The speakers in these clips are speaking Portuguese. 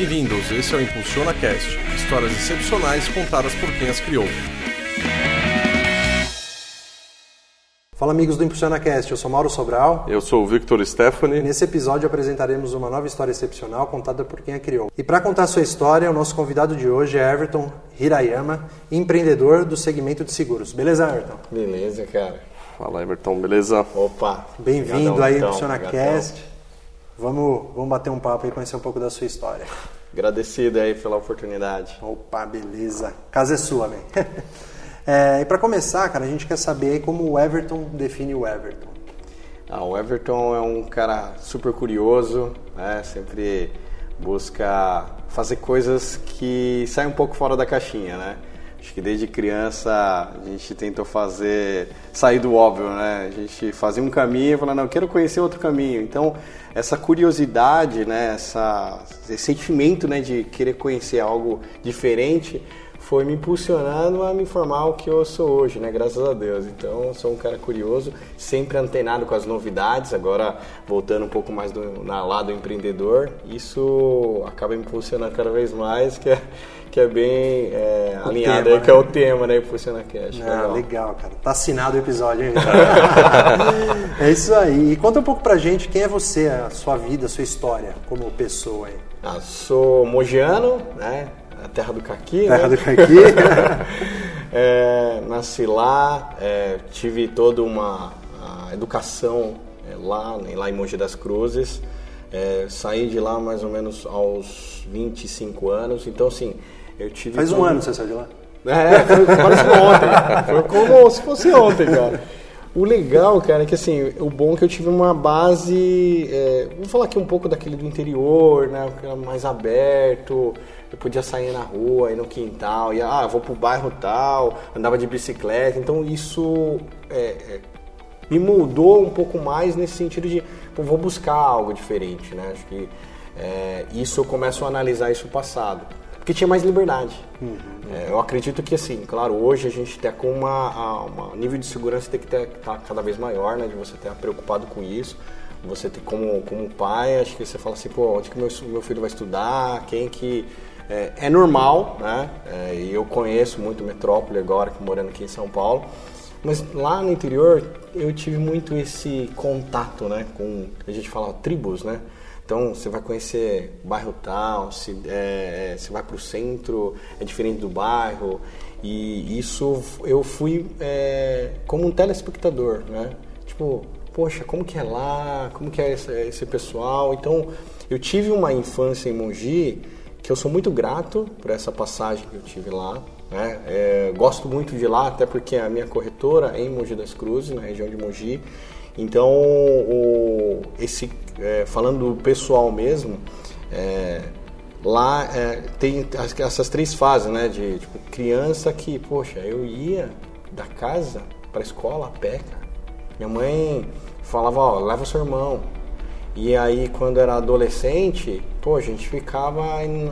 Bem-vindos, esse é o Impulsiona Cast, histórias excepcionais contadas por quem as criou. Fala amigos do Impulsiona Cast, eu sou Mauro Sobral. Eu sou o Victor Stephanie. Nesse episódio apresentaremos uma nova história excepcional contada por quem a criou. E para contar a sua história, o nosso convidado de hoje é Everton Hirayama, empreendedor do segmento de seguros. Beleza, Everton? Beleza, cara. Fala, Everton, beleza? Opa! Bem-vindo aí ao Impulsiona Cast. Vamos, vamos bater um papo e conhecer um pouco da sua história. Agradecido aí pela oportunidade. Opa, beleza. Casa é sua, man. É, e para começar, cara, a gente quer saber como o Everton define o Everton. Ah, o Everton é um cara super curioso, né? sempre busca fazer coisas que saem um pouco fora da caixinha, né? Acho que desde criança a gente tentou fazer, sair do óbvio, né? A gente fazia um caminho e falava, não, eu quero conhecer outro caminho. Então, essa curiosidade, né? Essa, esse sentimento né? de querer conhecer algo diferente foi me impulsionando a me formar o que eu sou hoje, né? Graças a Deus. Então, sou um cara curioso, sempre antenado com as novidades. Agora, voltando um pouco mais do na, lado empreendedor, isso acaba me impulsionando cada vez mais, que é, que é bem é, alinhado tema, aí, que é o tema, né? Impulsiona Cash. Ah, legal. legal, cara. Tá assinado o episódio, hein? é isso aí. E conta um pouco pra gente quem é você, a sua vida, a sua história como pessoa aí. Ah, sou mogiano, né? A terra do caqui. Terra né? do caqui. é, nasci lá, é, tive toda uma educação é, lá, né, lá em Mogi das Cruzes. É, saí de lá mais ou menos aos 25 anos. Então, assim, eu tive. Faz um ano que você saiu de lá? É, foi, parece ontem. Foi como se fosse ontem, cara. O legal, cara, é que assim, o bom é que eu tive uma base. É, vou falar aqui um pouco daquele do interior, né? Mais aberto. Eu podia sair na rua, ir no quintal, ia, ah, vou pro bairro tal, andava de bicicleta. Então isso é, é, me mudou um pouco mais nesse sentido de, pô, vou buscar algo diferente, né? Acho que é, isso eu começo a analisar isso passado porque tinha mais liberdade. Uhum. É, eu acredito que, assim, claro, hoje a gente tem com uma, uma nível de segurança tem que estar tá cada vez maior, né? De você estar preocupado com isso. Você ter como, como pai, acho que você fala assim, pô, onde que meu, meu filho vai estudar, quem que... É, é normal, né? É, e eu conheço muito metrópole agora, morando aqui em São Paulo. Mas lá no interior eu tive muito esse contato, né? Com, a gente fala tribos, né? Então você vai conhecer bairro tal, se, é, é você vai para o centro, é diferente do bairro. E isso eu fui é, como um telespectador, né? Tipo, poxa, como que é lá? Como que é esse, esse pessoal? Então eu tive uma infância em Mogi que eu sou muito grato por essa passagem que eu tive lá. Né? É, gosto muito de lá, até porque a minha corretora é em Mogi das Cruzes, na região de Mogi. Então, o, esse, é, falando do pessoal mesmo, é, lá é, tem essas três fases, né? De tipo, criança que, poxa, eu ia da casa para a escola a pé. Minha mãe falava, ó, leva seu irmão. E aí, quando era adolescente, pô, a gente ficava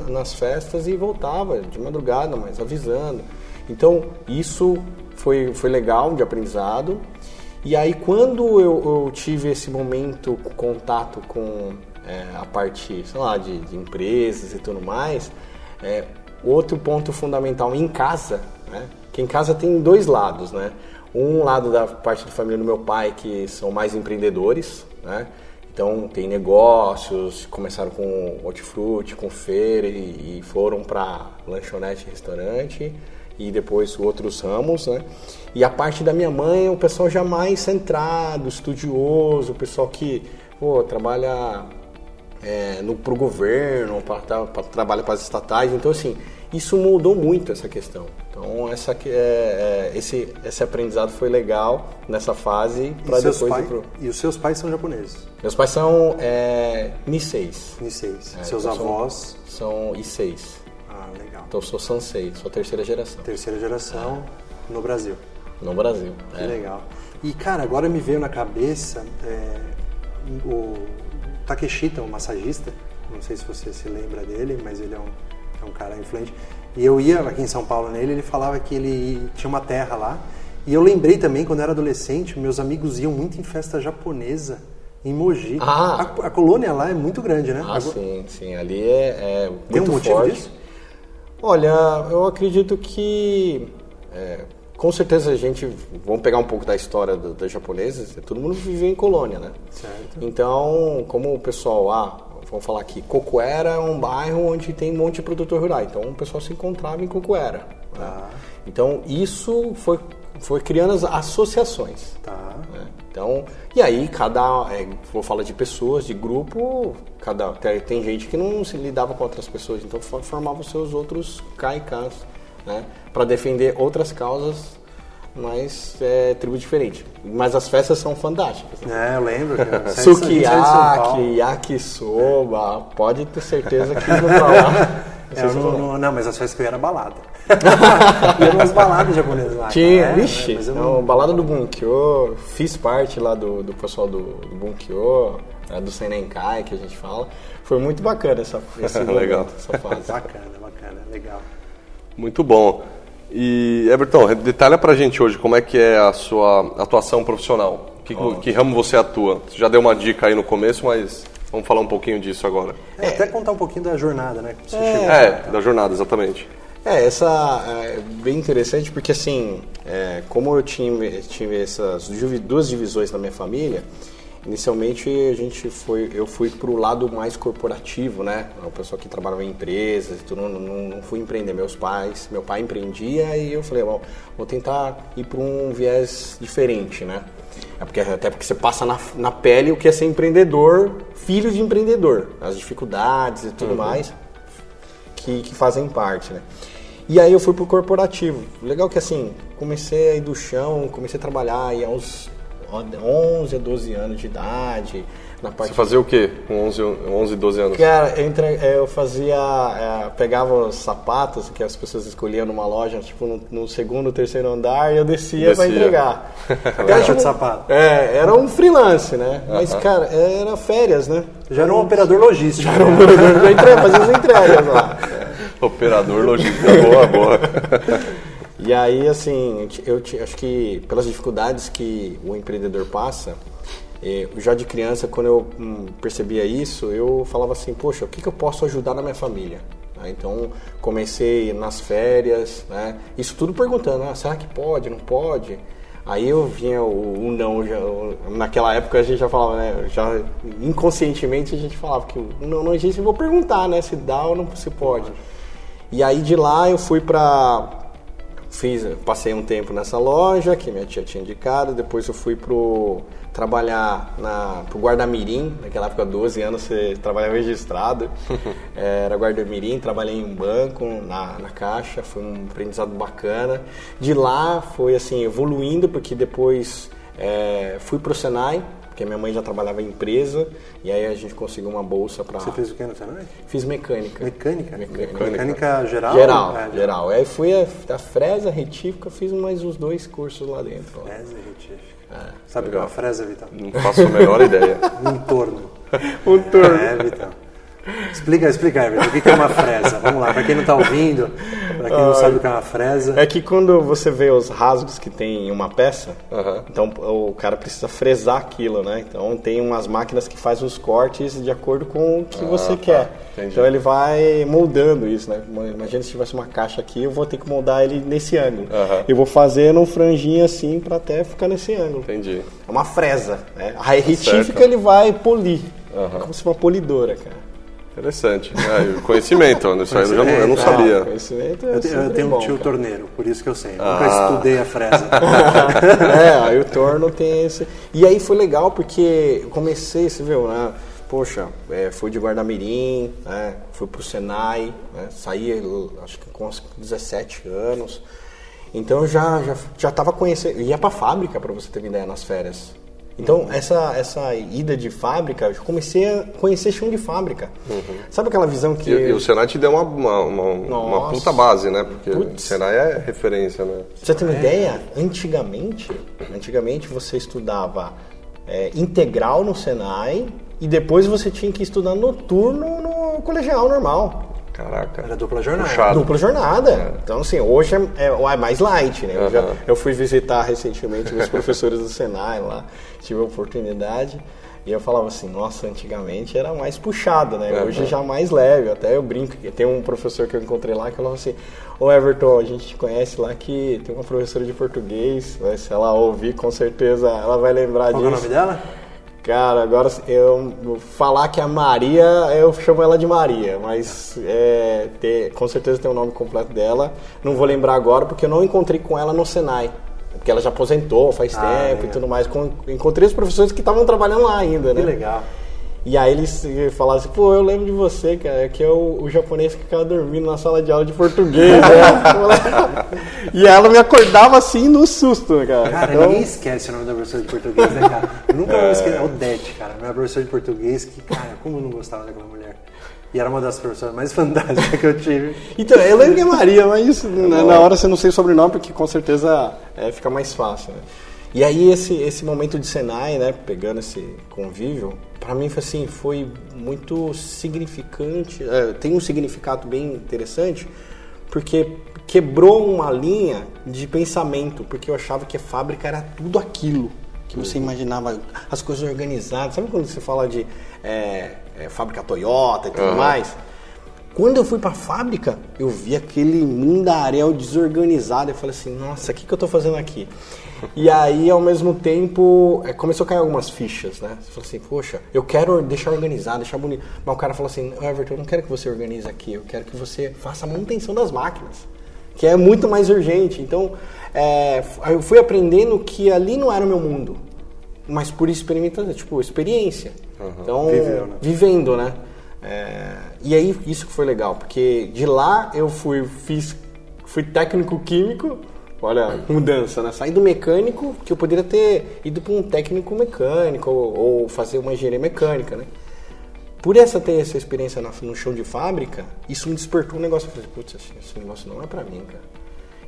nas festas e voltava de madrugada, mas avisando. Então, isso foi, foi legal de aprendizado. E aí, quando eu, eu tive esse momento, contato com é, a parte, sei lá, de, de, empresas e tudo mais, é, outro ponto fundamental em casa, né? Que em casa tem dois lados, né? Um lado da parte da família do meu pai, que são mais empreendedores, né? Então tem negócios, começaram com hortifruti, com feira e, e foram para lanchonete restaurante e depois outros ramos, né? E a parte da minha mãe, o pessoal já mais centrado, estudioso, o pessoal que pô, trabalha é, no, pro governo, pra, trabalha para as estatais. Então, assim, isso mudou muito essa questão. Então, essa, é, é, esse, esse aprendizado foi legal nessa fase para depois pai, pro... E os seus pais são japoneses? Meus pais são é, Niseis. Niseis. É, Seus então avós? São, são Iseis. Ah, legal. Então, eu sou Sansei, sou terceira geração. Terceira geração no Brasil. No Brasil. Que é. legal. E, cara, agora me veio na cabeça é, o Takeshita, um massagista. Não sei se você se lembra dele, mas ele é um, é um cara influente. E eu ia aqui em São Paulo nele, ele falava que ele tinha uma terra lá. E eu lembrei também, quando eu era adolescente, meus amigos iam muito em festa japonesa em Mogi. Ah. A, a colônia lá é muito grande, né? Ah, Agora- sim, sim. Ali é, é Tem um muito motivo forte. disso? Olha, eu acredito que é, com certeza a gente vamos pegar um pouco da história do- dos japoneses. Todo mundo viveu em colônia, né? Certo. Então, como o pessoal, ah, vamos falar aqui, Cocuera é um bairro onde tem um monte de produtor rural. Então, o pessoal se encontrava em Cocuera. né? Tá. Então, isso foi foi criando as associações. Tá. né? Então, e aí cada, é, vou falar de pessoas, de grupo, cada tem, tem gente que não se lidava com outras pessoas, então fo- formava os seus outros caicás, né, para defender outras causas, mas é tribo diferente. Mas as festas são fantásticas. Né? É, eu lembro. Sukiyaki, yakisoba, pode ter certeza que indo pra lá. É, não, não, não, mas as festas que eu ia era balada. ia umas baladas japonesas lá. Tinha, cara. É, vixe, mas eu não, não- balada do Bunkyo, fiz parte lá do, do pessoal do, do Bunkyo, é, do Senenkai que a gente fala. Foi muito bacana essa, esse Legal. momento, essa fase. Bacana, bacana, legal. Muito bom. E, Everton, detalha pra gente hoje como é que é a sua atuação profissional. Que, que ramo você atua? Você já deu uma dica aí no começo, mas vamos falar um pouquinho disso agora. É, Até contar um pouquinho da jornada, né? que Você chegou. É, da jornada, exatamente. É, essa é bem interessante porque assim, é, como eu tive, tive essas duas divisões na minha família, inicialmente a gente foi, eu fui pro lado mais corporativo, né? O pessoal que trabalhava em empresas, e tudo, não, não, não fui empreender. Meus pais, meu pai empreendia e eu falei, bom, vou tentar ir para um viés diferente, né? É porque, até porque você passa na, na pele o que é ser empreendedor, filho de empreendedor, as dificuldades e tudo mais que, que fazem parte, né? E aí eu fui pro corporativo. Legal que assim, comecei a ir do chão, comecei a trabalhar aí aos 11 a 12 anos de idade, na parte Você fazia o quê com 11, 11 12 anos? Cara, eu, entre- eu fazia. é, pegava os sapatos que as pessoas escolhiam numa loja, tipo no, no segundo, terceiro andar, e eu descia, pra Descia. entregar. Caixa de sapato. É, era um freelance, né? Mas, cara, era férias, né? Já era um operador logístico. né? Eu entrei, fazia as entregas lá. Operador logístico. boa, boa. E aí, assim, eu te- acho que pelas dificuldades que o empreendedor passa, eh, já de criança, quando eu hum, percebia isso, eu falava assim, poxa, o que, que eu posso ajudar na minha família? Né, Então, comecei nas férias, né? Isso tudo perguntando, ah, será que pode, não pode? Aí eu vinha o, o não, já, o- naquela época a gente já falava, né? Já inconscientemente a gente falava que não não existe, vou perguntar, né? Se dá ou não se pode. E aí de lá eu fui pra Fiz, passei um tempo nessa loja que minha tia tinha indicado, depois eu fui pro trabalhar na pro Guardamirim, naquela época 12 anos você trabalhava registrado. É, Era Guardamirim, trabalhei em um banco, na, na caixa, foi um aprendizado bacana. De lá foi assim evoluindo porque depois é, fui pro Senai, porque minha mãe já trabalhava em empresa e aí a gente conseguiu uma bolsa para Você fez o que no Senai? fiz mecânica. Mecânica? Mecânica. Mecânica geral? Geral, É, geral. Aí fui a, a Fresa, retífica, fiz mais uns dois cursos lá dentro. ó. Fresa e retífica. É. Sabe o que é uma fresa, Vitão? Não faço a menor ideia. Um torno. Um turno. É, Vitão. Explica, explica, Everton, o que é uma fresa? Vamos lá, pra quem não tá ouvindo, pra quem não sabe o que é uma fresa. É que quando você vê os rasgos que tem em uma peça, Aham. então o cara precisa fresar aquilo, né? Então tem umas máquinas que fazem os cortes de acordo com o que você quer. entendi. Então ele vai moldando isso, né? Imagina se tivesse uma caixa aqui, eu vou ter que moldar ele nesse ângulo. Aham. Eu vou fazendo um franjinho assim pra até ficar nesse ângulo. Entendi. É uma fresa, né? A retífica Tá certo. ele vai polir. Aham. É como se fosse uma polidora, cara. Interessante. É, o conhecimento, isso aí eu, já não, eu não sabia. Ah, conhecimento é Eu, te- eu tenho bom, um tio cara. torneiro, por isso que eu sei. Eu Ah. Nunca estudei a fresa. é, aí o torno tem esse. E aí foi legal porque eu comecei, você viu, né? Poxa, é, fui de Guardamirim, né? fui pro Senai, né? saí acho que com uns 17 anos. Então eu já já já estava conhecendo, ia pra fábrica para você ter uma ideia nas férias. Então Uhum. essa essa ida de fábrica, eu comecei a conhecer chão de fábrica. Sabe aquela visão que Uhum. E, e o Senai te deu uma, uma, uma, uma puta base, né? Porque o Putz. Senai é referência, né? Pra você ter uma ideia, antigamente, antigamente você estudava é, integral no Senai e depois você tinha que estudar noturno no colegial normal. Caraca. Era dupla jornada. Puxado. Dupla jornada. Então, assim, hoje é, é, é mais light, né? Eu, já- eu fui visitar recentemente os professores do Senai lá, tive a oportunidade. E eu falava assim, nossa, antigamente era mais puxado, né? Hoje já mais leve. Até eu brinco, tem um professor que eu encontrei lá que falava assim, ô Everton, a gente te conhece lá que tem uma professora de português, né? se ela ouvir, com certeza ela vai lembrar Qual disso. é o nome dela? Cara, agora eu falar que a Maria, eu chamo ela de Maria, mas é, ter- com certeza tem o nome completo dela. Não vou lembrar agora porque eu não encontrei com ela no Senai. Porque ela já aposentou faz Ah, tempo legal. e tudo mais. Encontrei os professores que estavam trabalhando lá ainda, né? Que legal. E aí eles falaram assim, pô, eu lembro de você, cara, que é o, o japonês que ficava dormindo na sala de aula de português. né? e ela me acordava assim no susto, né, cara. Cara, Então, ninguém esquece o nome da professora de português, né, cara? Eu nunca vou esquecer. É o Dete, cara. Minha professora de português, que, cara, como eu não gostava daquela mulher. E era uma das professoras mais fantásticas que eu tive. Então, eu lembro que é Maria, mas isso, na, na hora você não sei o sobrenome, porque com certeza é, fica mais fácil, né? E aí esse, esse momento de Senai, né, pegando esse convívio, pra mim foi assim, foi muito significante, é, tem um significado bem interessante, porque quebrou uma linha de pensamento, porque eu achava que a fábrica era tudo aquilo que você imaginava, as coisas organizadas. Sabe quando você fala de é, é, fábrica Toyota e tudo mais? Quando eu fui pra fábrica, eu vi aquele mundaréu desorganizado. Eu falei assim, nossa, o que, que eu tô fazendo aqui? E aí, ao mesmo tempo, é, começou a cair algumas fichas, né? Você falou assim, poxa, eu quero deixar organizado, deixar bonito. Mas o cara falou assim, Everton, eu não quero que você organize aqui, eu quero que você faça a manutenção das máquinas, que é muito mais urgente. Então, é, eu fui aprendendo que ali não era o meu mundo, mas por experimentação, tipo, experiência. Então, Viveu, né? vivendo, né? É, e aí isso que foi legal, porque de lá eu fui, fiz, fui técnico químico, olha, mudança, né? Saí do mecânico, que eu poderia ter ido para um técnico mecânico ou, ou fazer uma engenharia mecânica, né? Por essa ter essa experiência no chão de fábrica, isso me despertou um negócio. Eu falei, putz, esse, negócio não é pra mim, cara.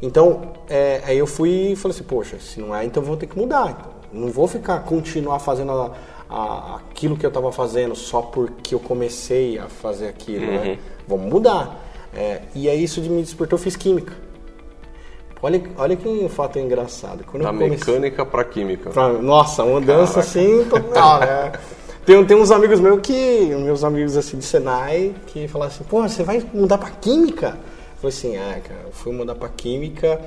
Então, é, aí eu fui e falei assim, poxa, se não é, então vou ter que mudar. Então, não vou ficar, continuar fazendo a- a- aquilo que eu estava fazendo só porque eu comecei a fazer aquilo, né? Vamos mudar. É, e aí isso me despertou, eu fiz química. Olha, olha que fato engraçado. Quando Da eu comecei... mecânica pra química. Pra- nossa, mudança assim total, né? Tem, tem uns amigos meus que, meus amigos assim de Senai, que falaram assim, pô, você vai mudar pra química? Eu falei assim, é, cara, eu fui mudar pra química,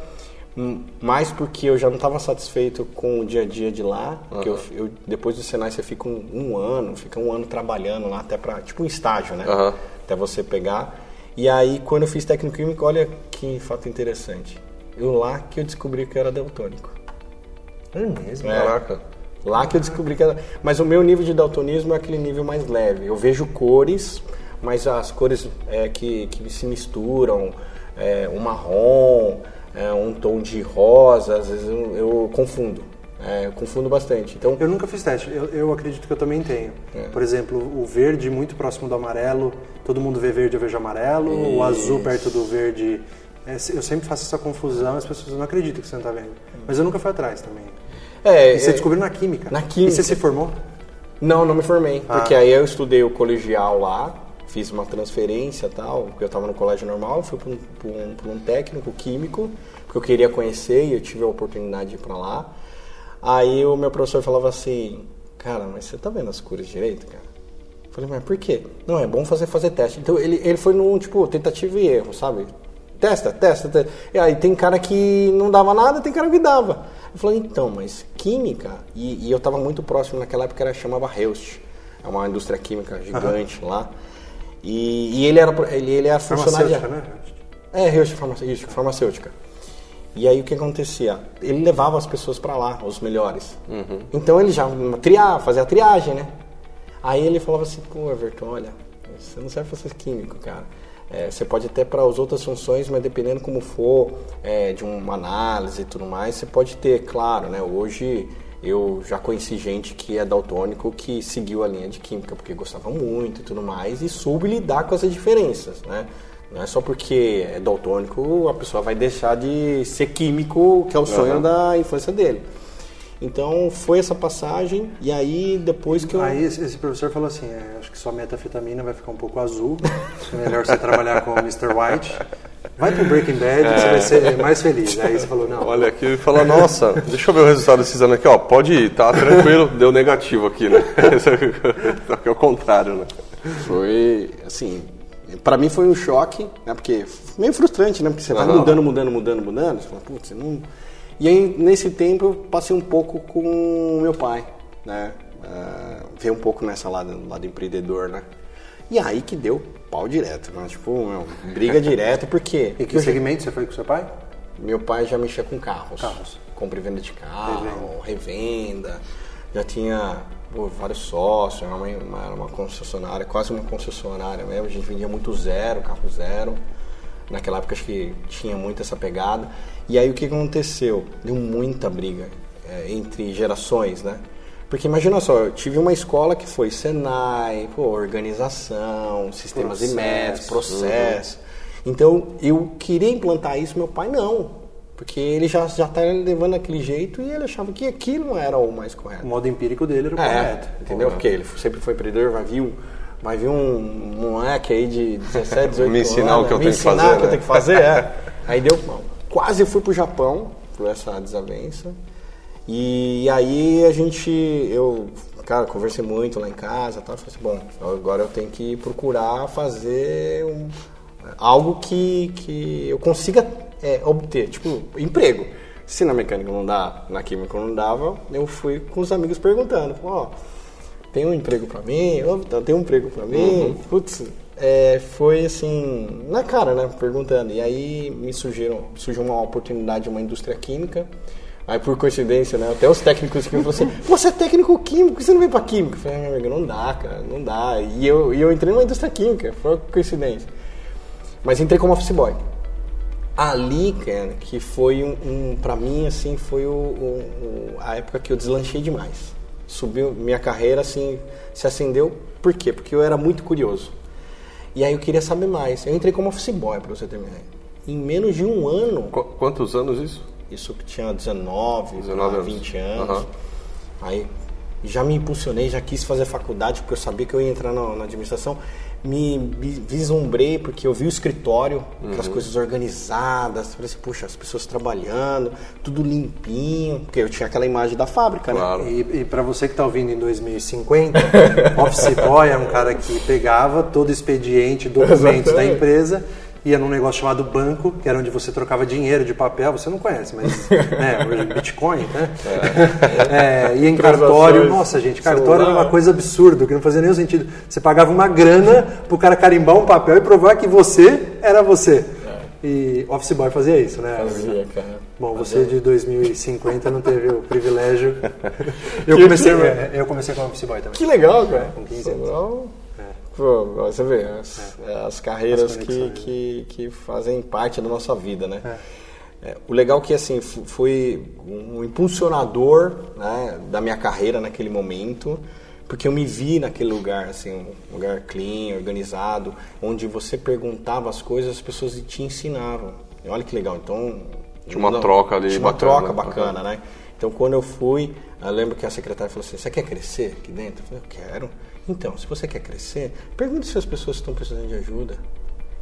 hum, mais porque eu já não estava satisfeito com o dia a dia de lá, porque eu, eu- depois do Senai você fica um, um ano, fica um ano trabalhando lá até pra, tipo um estágio, né? Aham. Até você pegar. E aí, quando eu fiz técnico químico, olha que fato interessante. Eu lá que eu descobri que eu era daltônico. É mesmo? É. Caraca. Lá que eu descobri que era... Mas o meu nível de daltonismo é aquele nível mais leve. Eu vejo cores, mas as cores é, que, que se misturam, é, um marrom, é, um tom de rosa, às vezes eu, eu confundo. É, eu confundo bastante. Então, Eu nunca fiz teste, eu, eu acredito que eu também tenho. Por exemplo, o verde muito próximo do amarelo, todo mundo vê verde, eu vejo amarelo, o azul perto do verde. É, eu sempre faço essa confusão, as pessoas não acreditam que você não está vendo. Mas eu nunca fui atrás também. é, E você é- descobriu na química? na química. E você se formou? Não, não me formei. Ah. Porque aí eu estudei o colegial lá, fiz uma transferência e tal, porque eu estava no colégio normal, fui para um, um, um técnico químico, porque eu queria conhecer e eu tive a oportunidade de ir para lá. Aí o meu professor falava assim, cara, mas você tá vendo as cores direito, cara? Eu falei, mas por quê? Não, é bom fazer, fazer teste. Então ele, ele foi num, tipo, tentativa e erro, sabe? Testa, testa, testa. E aí tem cara que não dava nada, tem cara que dava. Eu falei, então, mas química, e, e eu tava muito próximo naquela época, era, chamava Heust. É uma indústria química gigante lá. E, e ele era ele, ele era funcionário. de- Farmacêutica, né? é, Heust farmacêutica, farmacêutica. E aí o que acontecia? Ele levava as pessoas pra lá, os melhores. Então ele já triar, fazia a triagem, né? Aí ele falava assim, pô, Everton, olha, você não serve pra ser químico, cara. É, você pode até para as outras funções, mas dependendo como for, é, de uma análise e tudo mais, você pode ter, claro, né? Hoje eu já conheci gente que é daltônico que seguiu a linha de química porque gostava muito e tudo mais e soube lidar com essas diferenças, né? Não é só porque é daltônico a pessoa vai deixar de ser químico, que é o sonho da infância dele. Então foi essa passagem e aí depois que eu Aí esse, professor falou assim, é, acho que sua metafetamina vai ficar um pouco azul, é melhor você trabalhar com o Mr. White. Vai pro Breaking Bad que você vai ser mais feliz. Aí você falou, não. Olha aqui e fala, nossa, deixa eu ver o resultado desse exame aqui, ó. Pode ir, tá tranquilo, deu negativo aqui, né? Só que é o contrário, né? Foi, assim, pra mim foi um choque, né? Porque meio frustrante, né? Porque você vai mudando, mudando, mudando, mudando. Você fala, putz, você não... E aí, nesse tempo, eu passei um pouco com o meu pai, né? Ah, ver um pouco nessa lado, lado empreendedor, né? E aí que deu pau direto, né? Tipo, meu, briga direto, porque E que segmento você foi com seu pai? meu pai já mexia com carros. Carros. Compra e venda de carro, revenda. Já tinha pô, vários sócios, era uma, uma, era uma concessionária, quase uma concessionária mesmo. A gente vendia muito zero, carro zero. Naquela época acho que tinha muito essa pegada. E aí o que aconteceu? Deu muita briga é, entre gerações, né? Porque imagina só, eu tive uma escola que foi Senai, pô, organização, sistemas e métodos, processo. Então eu queria implantar isso, meu pai não. Porque ele já já tá levando aquele jeito e ele achava que aquilo não era o mais correto. O modo empírico dele era o É, correto. entendeu? Porque ele sempre foi empreendedor, vai vir um, vai vir um moleque aí de 17, 18 Me ensinar anos, o que eu me tenho que ensinar fazer, o que eu né? tenho que fazer, é. Aí deu, bom, quase fui pro Japão por essa desavença. E aí a gente, eu, cara, conversei muito lá em casa, tal, falei assim, bom, agora eu tenho que procurar fazer um, algo que, que eu consiga é, obter, tipo, emprego. Se na mecânica não dá, na química não dava, eu fui com os amigos perguntando, ó, tem um emprego pra mim? Vitão, tem um emprego pra mim? Putz, é, foi assim, na cara, né? Perguntando. E aí me surgiram, surgiu uma oportunidade de uma indústria química. Aí por coincidência, né? Até os técnicos químicos falaram assim, você é técnico químico, você não vem pra química? Eu falei, meu amigo, não dá, cara, não dá. E eu, e eu entrei numa indústria química, foi uma coincidência. Mas entrei como office boy. Ali, cara, que foi um, um para mim assim, foi o- o- a época que eu deslanchei demais. Subiu minha carreira assim, se acendeu. Por quê? Porque eu era muito curioso. E aí eu queria saber mais. Eu entrei como office boy, pra você ter uma ideia. Em menos de um ano, Qu- quantos anos isso? isso que tinha 19, 19 anos. 20 anos. Aham. Aí já me impulsionei, já quis fazer faculdade, porque eu sabia que eu ia entrar na, na administração. Me vi- vislumbrei, porque eu vi o escritório, aquelas Uhum. coisas organizadas. Falei assim, puxa, as pessoas trabalhando, tudo limpinho. Porque eu tinha aquela imagem da fábrica, né? Claro. E, e para você que está ouvindo em 2050, Office Boy é um cara que pegava todo o expediente, documentos da empresa, ia num negócio chamado banco, que era onde você trocava dinheiro de papel, você não conhece, mas né, hoje Bitcoin, né? É, ia em cartório, nossa gente, cartório era celular. uma coisa absurda, que não fazia nenhum sentido. Você pagava uma grana pro cara carimbar um papel e provar que você era você. E Office Boy fazia isso, né? Fazia, cara. Bom, você de 2050 não teve o privilégio. Eu comecei, é, eu comecei como office boy também. Que legal, cara. Com 15 anos. Pô, você vê, as, as carreiras As que, que, que fazem parte da nossa vida, né? É, o legal que, assim, foi um impulsionador né, da minha carreira naquele momento, porque eu me vi naquele lugar, assim, um lugar clean, organizado, onde você perguntava as coisas, as pessoas te ensinavam. E olha que legal, então... Tinha uma troca ali Tinha uma bacana. troca bacana, né? Então, quando eu fui, eu lembro que a secretária falou assim: Você quer crescer aqui dentro? Eu falei: Eu quero. Então, se você quer crescer, pergunte se as pessoas estão precisando de ajuda.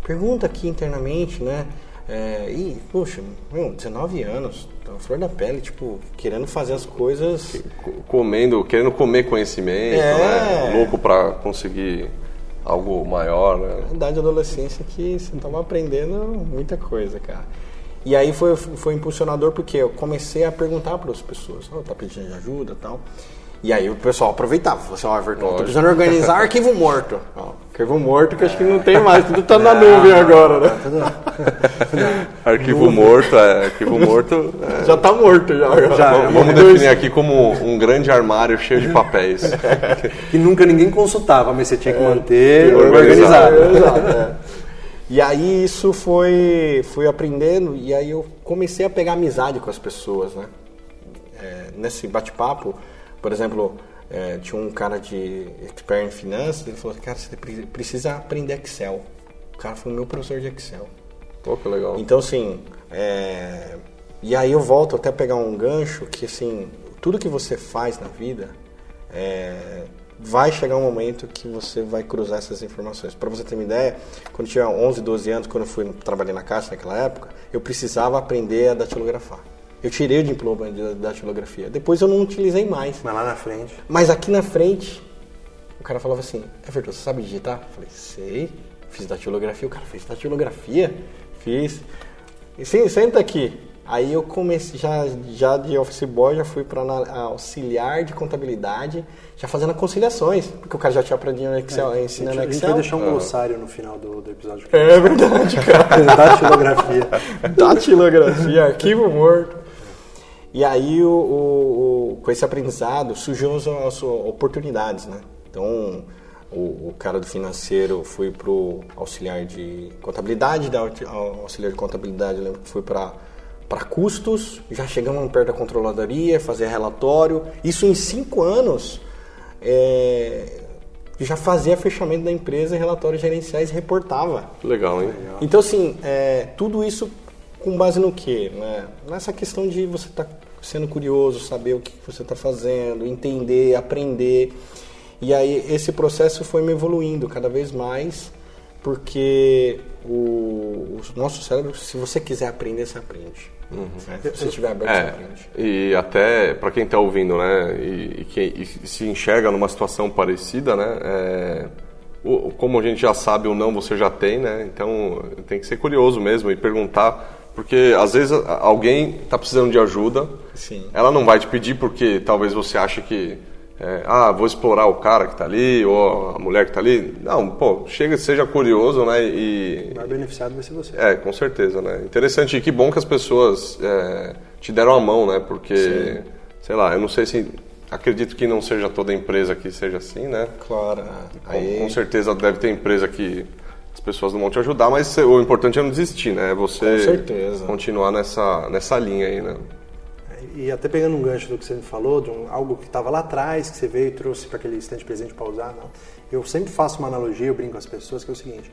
Pergunta aqui internamente, né? É, e, poxa, meu, 19 anos, tá flor da pele, tipo, querendo fazer as coisas. Co- Comendo, querendo comer conhecimento, É. né? Louco pra conseguir algo maior, né? Na idade de adolescência que você tava aprendendo muita coisa, cara. E aí foi, foi impulsionador porque eu comecei a perguntar para as pessoas, oh, tá pedindo de ajuda e tal. E aí o pessoal aproveitava, falou assim, ó, Everton, tô precisando organizar arquivo morto. Ó, arquivo morto que acho que não tem mais, tudo tá na nuvem agora, né? Arquivo morto, é, arquivo morto. é. Já tá morto já. agora. Já, Vamos- Vamos definir aqui como um grande armário cheio de papéis. Que nunca ninguém consultava, mas você tinha que manter organizado. organizado. Exato, é. E aí isso foi, fui aprendendo e aí eu comecei a pegar amizade com as pessoas, né? É, nesse bate-papo, por exemplo, é, tinha um cara de expert em finanças, ele falou, cara, você pre- precisa aprender Excel. O cara foi o meu professor de Excel. Pô, que legal. Então, assim, é, e aí eu volto até a pegar um gancho que, assim, tudo que você faz na vida, é, vai chegar um momento que você vai cruzar essas informações. Para você ter uma ideia, quando eu tinha 11, 12 anos, quando eu fui trabalhar na Caixa naquela época, eu precisava aprender a datilografar. Eu tirei o diploma de datilografia. Depois eu não utilizei mais. Mas lá na frente. Mas aqui na frente, o cara falava assim: Everton, você sabe digitar? Eu falei: sei. Fiz datilografia. O cara fez datilografia? Fiz. E sim, senta aqui. Aí eu comecei, já, já de office boy, já fui para auxiliar de contabilidade, já fazendo conciliações, porque o cara já tinha aprendido no Excel, é, ensinando a gente, Excel. A gente vai deixar um glossário no final do, do episódio. É verdade, cara. Datilografia. Datilografia, arquivo morto. E aí, o, o, o, com esse aprendizado, surgiu as, as oportunidades, né? Então, o, o, cara do financeiro foi para o auxiliar de contabilidade, da auxiliar de contabilidade, eu lembro que foi para para custos, já chegamos perto da controladoria, fazer relatório. Isso em cinco anos é, já fazia fechamento da empresa, relatórios gerenciais reportava. Legal, hein? Então, assim, é, tudo isso com base no quê? Né? Nessa questão de você estar tá sendo curioso, saber o que você está fazendo, entender, aprender. E aí esse processo foi me evoluindo cada vez mais, porque o, o nosso cérebro, se você quiser aprender, você aprende. Uhum. Né? Se você estiver aberto, é, você aprende. E até para quem está ouvindo, né, e, e que se enxerga numa situação parecida, né, é, o, como a gente já sabe ou não, você já tem, né, então tem que ser curioso mesmo e perguntar porque às vezes alguém está precisando de ajuda, Sim. ela não vai te pedir porque talvez você ache que é, ah, vou explorar o cara que está ali ou a mulher que está ali. Não, pô, chega, seja curioso, né? E maior beneficiado vai ser você. É, com certeza, né? Interessante e que bom que as pessoas é, te deram a mão, né? Porque, Sim. sei lá, eu não sei se acredito que não seja toda empresa que seja assim, né? Claro. Com, Aí... com certeza deve ter empresa que pessoas não vão te ajudar, mas o importante é não desistir, né? É você continuar nessa, nessa linha aí, né? e até pegando um gancho do que você me falou, de um, algo que estava lá atrás, que você veio e trouxe para aquele estante presente para usar, não. eu sempre faço uma analogia, eu brinco com as pessoas, que é o seguinte,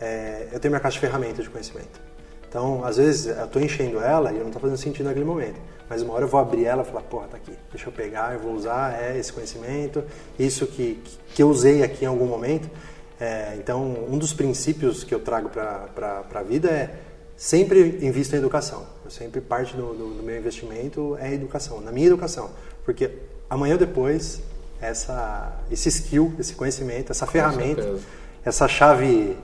é, eu tenho minha caixa de ferramentas de conhecimento. Então, às vezes, eu estou enchendo ela e eu não estou fazendo sentido naquele momento. Mas uma hora eu vou abrir ela e falar, porra, tá aqui, deixa eu pegar, eu vou usar é, esse conhecimento, isso que, que eu usei aqui em algum momento. É, então, um dos princípios que eu trago para a vida é sempre invisto em educação. Eu sempre parte do, do, do, meu investimento é educação, na minha educação, porque amanhã ou depois essa esse skill, esse conhecimento, essa ferramenta, essa chave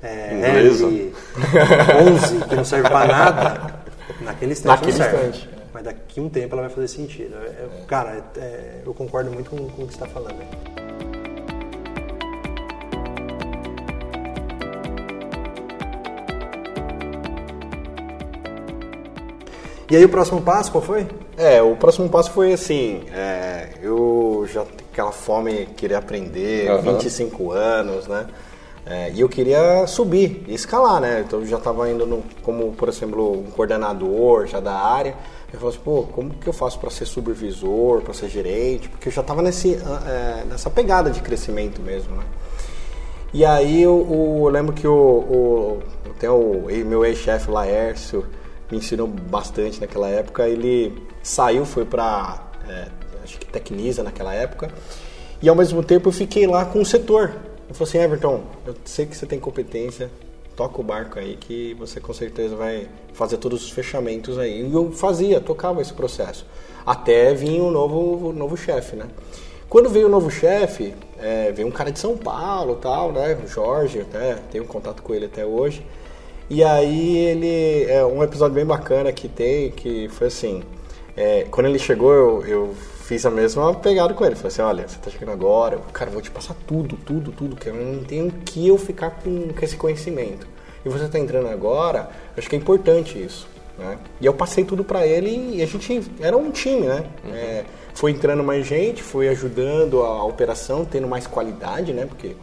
é, L11 que não serve para nada, naquele instante naquele não serve. Instante. Mas daqui a um tempo ela vai fazer sentido. É, cara, é, eu concordo muito com, com o que você está falando. E aí o próximo passo qual foi? É, o próximo passo foi assim, é, eu já aquela fome querer aprender, uhum. 25 anos, né? É, e eu queria subir e escalar, né? Então eu já estava indo no, como, por exemplo, um coordenador já da área. Eu falei assim, pô, como que eu faço para ser supervisor, para ser gerente? Porque eu já estava nesse, é, nessa pegada de crescimento mesmo, né? E aí eu, eu lembro que o, o, tem o meu ex-chefe Laércio, me ensinou bastante naquela época. Ele saiu, foi para é, acho que Tecnisa naquela época, e ao mesmo tempo eu fiquei lá com o setor. Eu falei assim, Everton, eu sei que você tem competência, toca o barco aí que você com certeza vai fazer todos os fechamentos aí. E eu fazia, tocava esse processo. Até vir o novo, o novo chefe, né? Quando veio o novo chefe, é, veio um cara de São Paulo tal, né? O Jorge, até tenho contato com ele até hoje. E aí ele. É um episódio bem bacana que tem, que foi assim. É, quando ele chegou, eu, eu, fiz a mesma pegada com ele. Falei assim, olha, você tá chegando agora, eu, cara, eu vou te passar tudo, tudo, tudo, que eu não tenho que eu ficar com, com esse conhecimento. E você tá entrando agora, acho que é importante isso. Né? E eu passei tudo para ele e a gente era um time, né? Uhum. É, foi entrando mais gente, foi ajudando a operação, tendo mais qualidade, né? Porque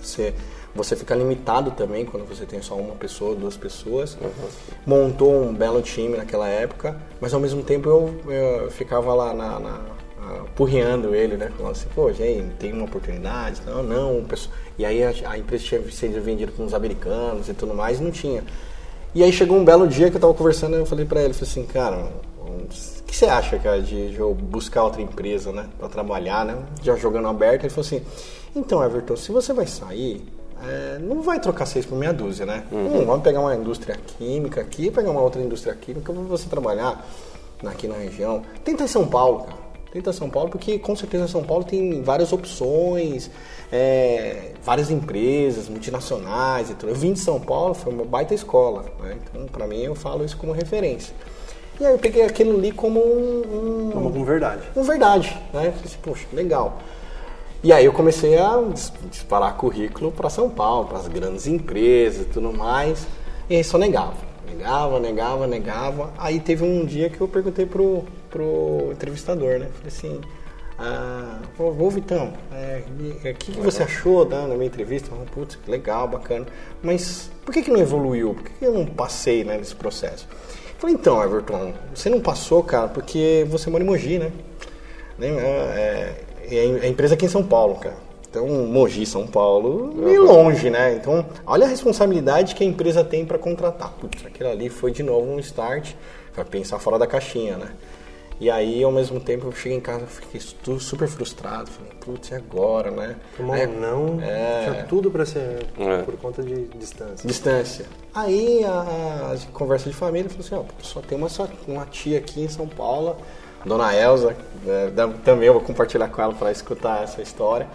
você você fica limitado também quando você tem só uma pessoa, duas pessoas. Uhum. Montou um belo time naquela época, mas ao mesmo tempo eu, eu ficava lá na, na purreando ele, né? Falando assim, pô, gente, tem uma oportunidade? Não, não. E aí a, a empresa tinha sido vendida com os americanos e tudo mais, e não tinha. E aí chegou um belo dia que eu tava conversando, eu falei para ele, falei assim, cara, que você acha, cara, de, de eu buscar outra empresa, né, para trabalhar, né? Já jogando aberto, ele falou assim: então, Everton, se você vai sair, é, não vai trocar seis por meia dúzia, né? Uhum. Hum, vamos pegar uma indústria química aqui, pegar uma outra indústria química você trabalhar aqui na região. Tenta em São Paulo, cara. Tenta São Paulo, porque com certeza São Paulo tem várias opções, é, várias empresas multinacionais e tudo. Eu vim de São Paulo, foi uma baita escola, né? Então, para mim, eu falo isso como referência. E aí eu peguei aquilo ali como um... um como verdade. Um verdade, né? Falei assim, poxa, legal. E aí eu comecei a disparar currículo para São Paulo, para as grandes empresas e tudo mais. E aí só negava. Negava, negava, negava. Aí teve um dia que eu perguntei pro, pro entrevistador, né? Falei assim, ah, ô Vitão, o é, é, que, que você achou da, minha entrevista? Falei, Putz, legal, bacana. Mas por que, que não evoluiu? Por que, que eu não passei né, nesse processo? Falei, então, Everton, você não passou, cara, porque você mora em Mogi, né? É, é, a empresa aqui em São Paulo, cara. Então, Mogi, São Paulo, meio longe, né? Então, olha a responsabilidade que a empresa tem para contratar. Putz, aquilo ali foi de novo um start para pensar fora da caixinha, né? E aí, ao mesmo tempo, eu cheguei em casa, fiquei super frustrado. Falei, putz, e agora, né? Tomou aí, não, é, tinha tudo para ser é. por conta de distância. Distância. Aí, a, a conversa de família, falou assim, ó, só tem uma, só, uma tia aqui em São Paulo, Dona Elza, é, também eu vou compartilhar com ela para escutar essa história.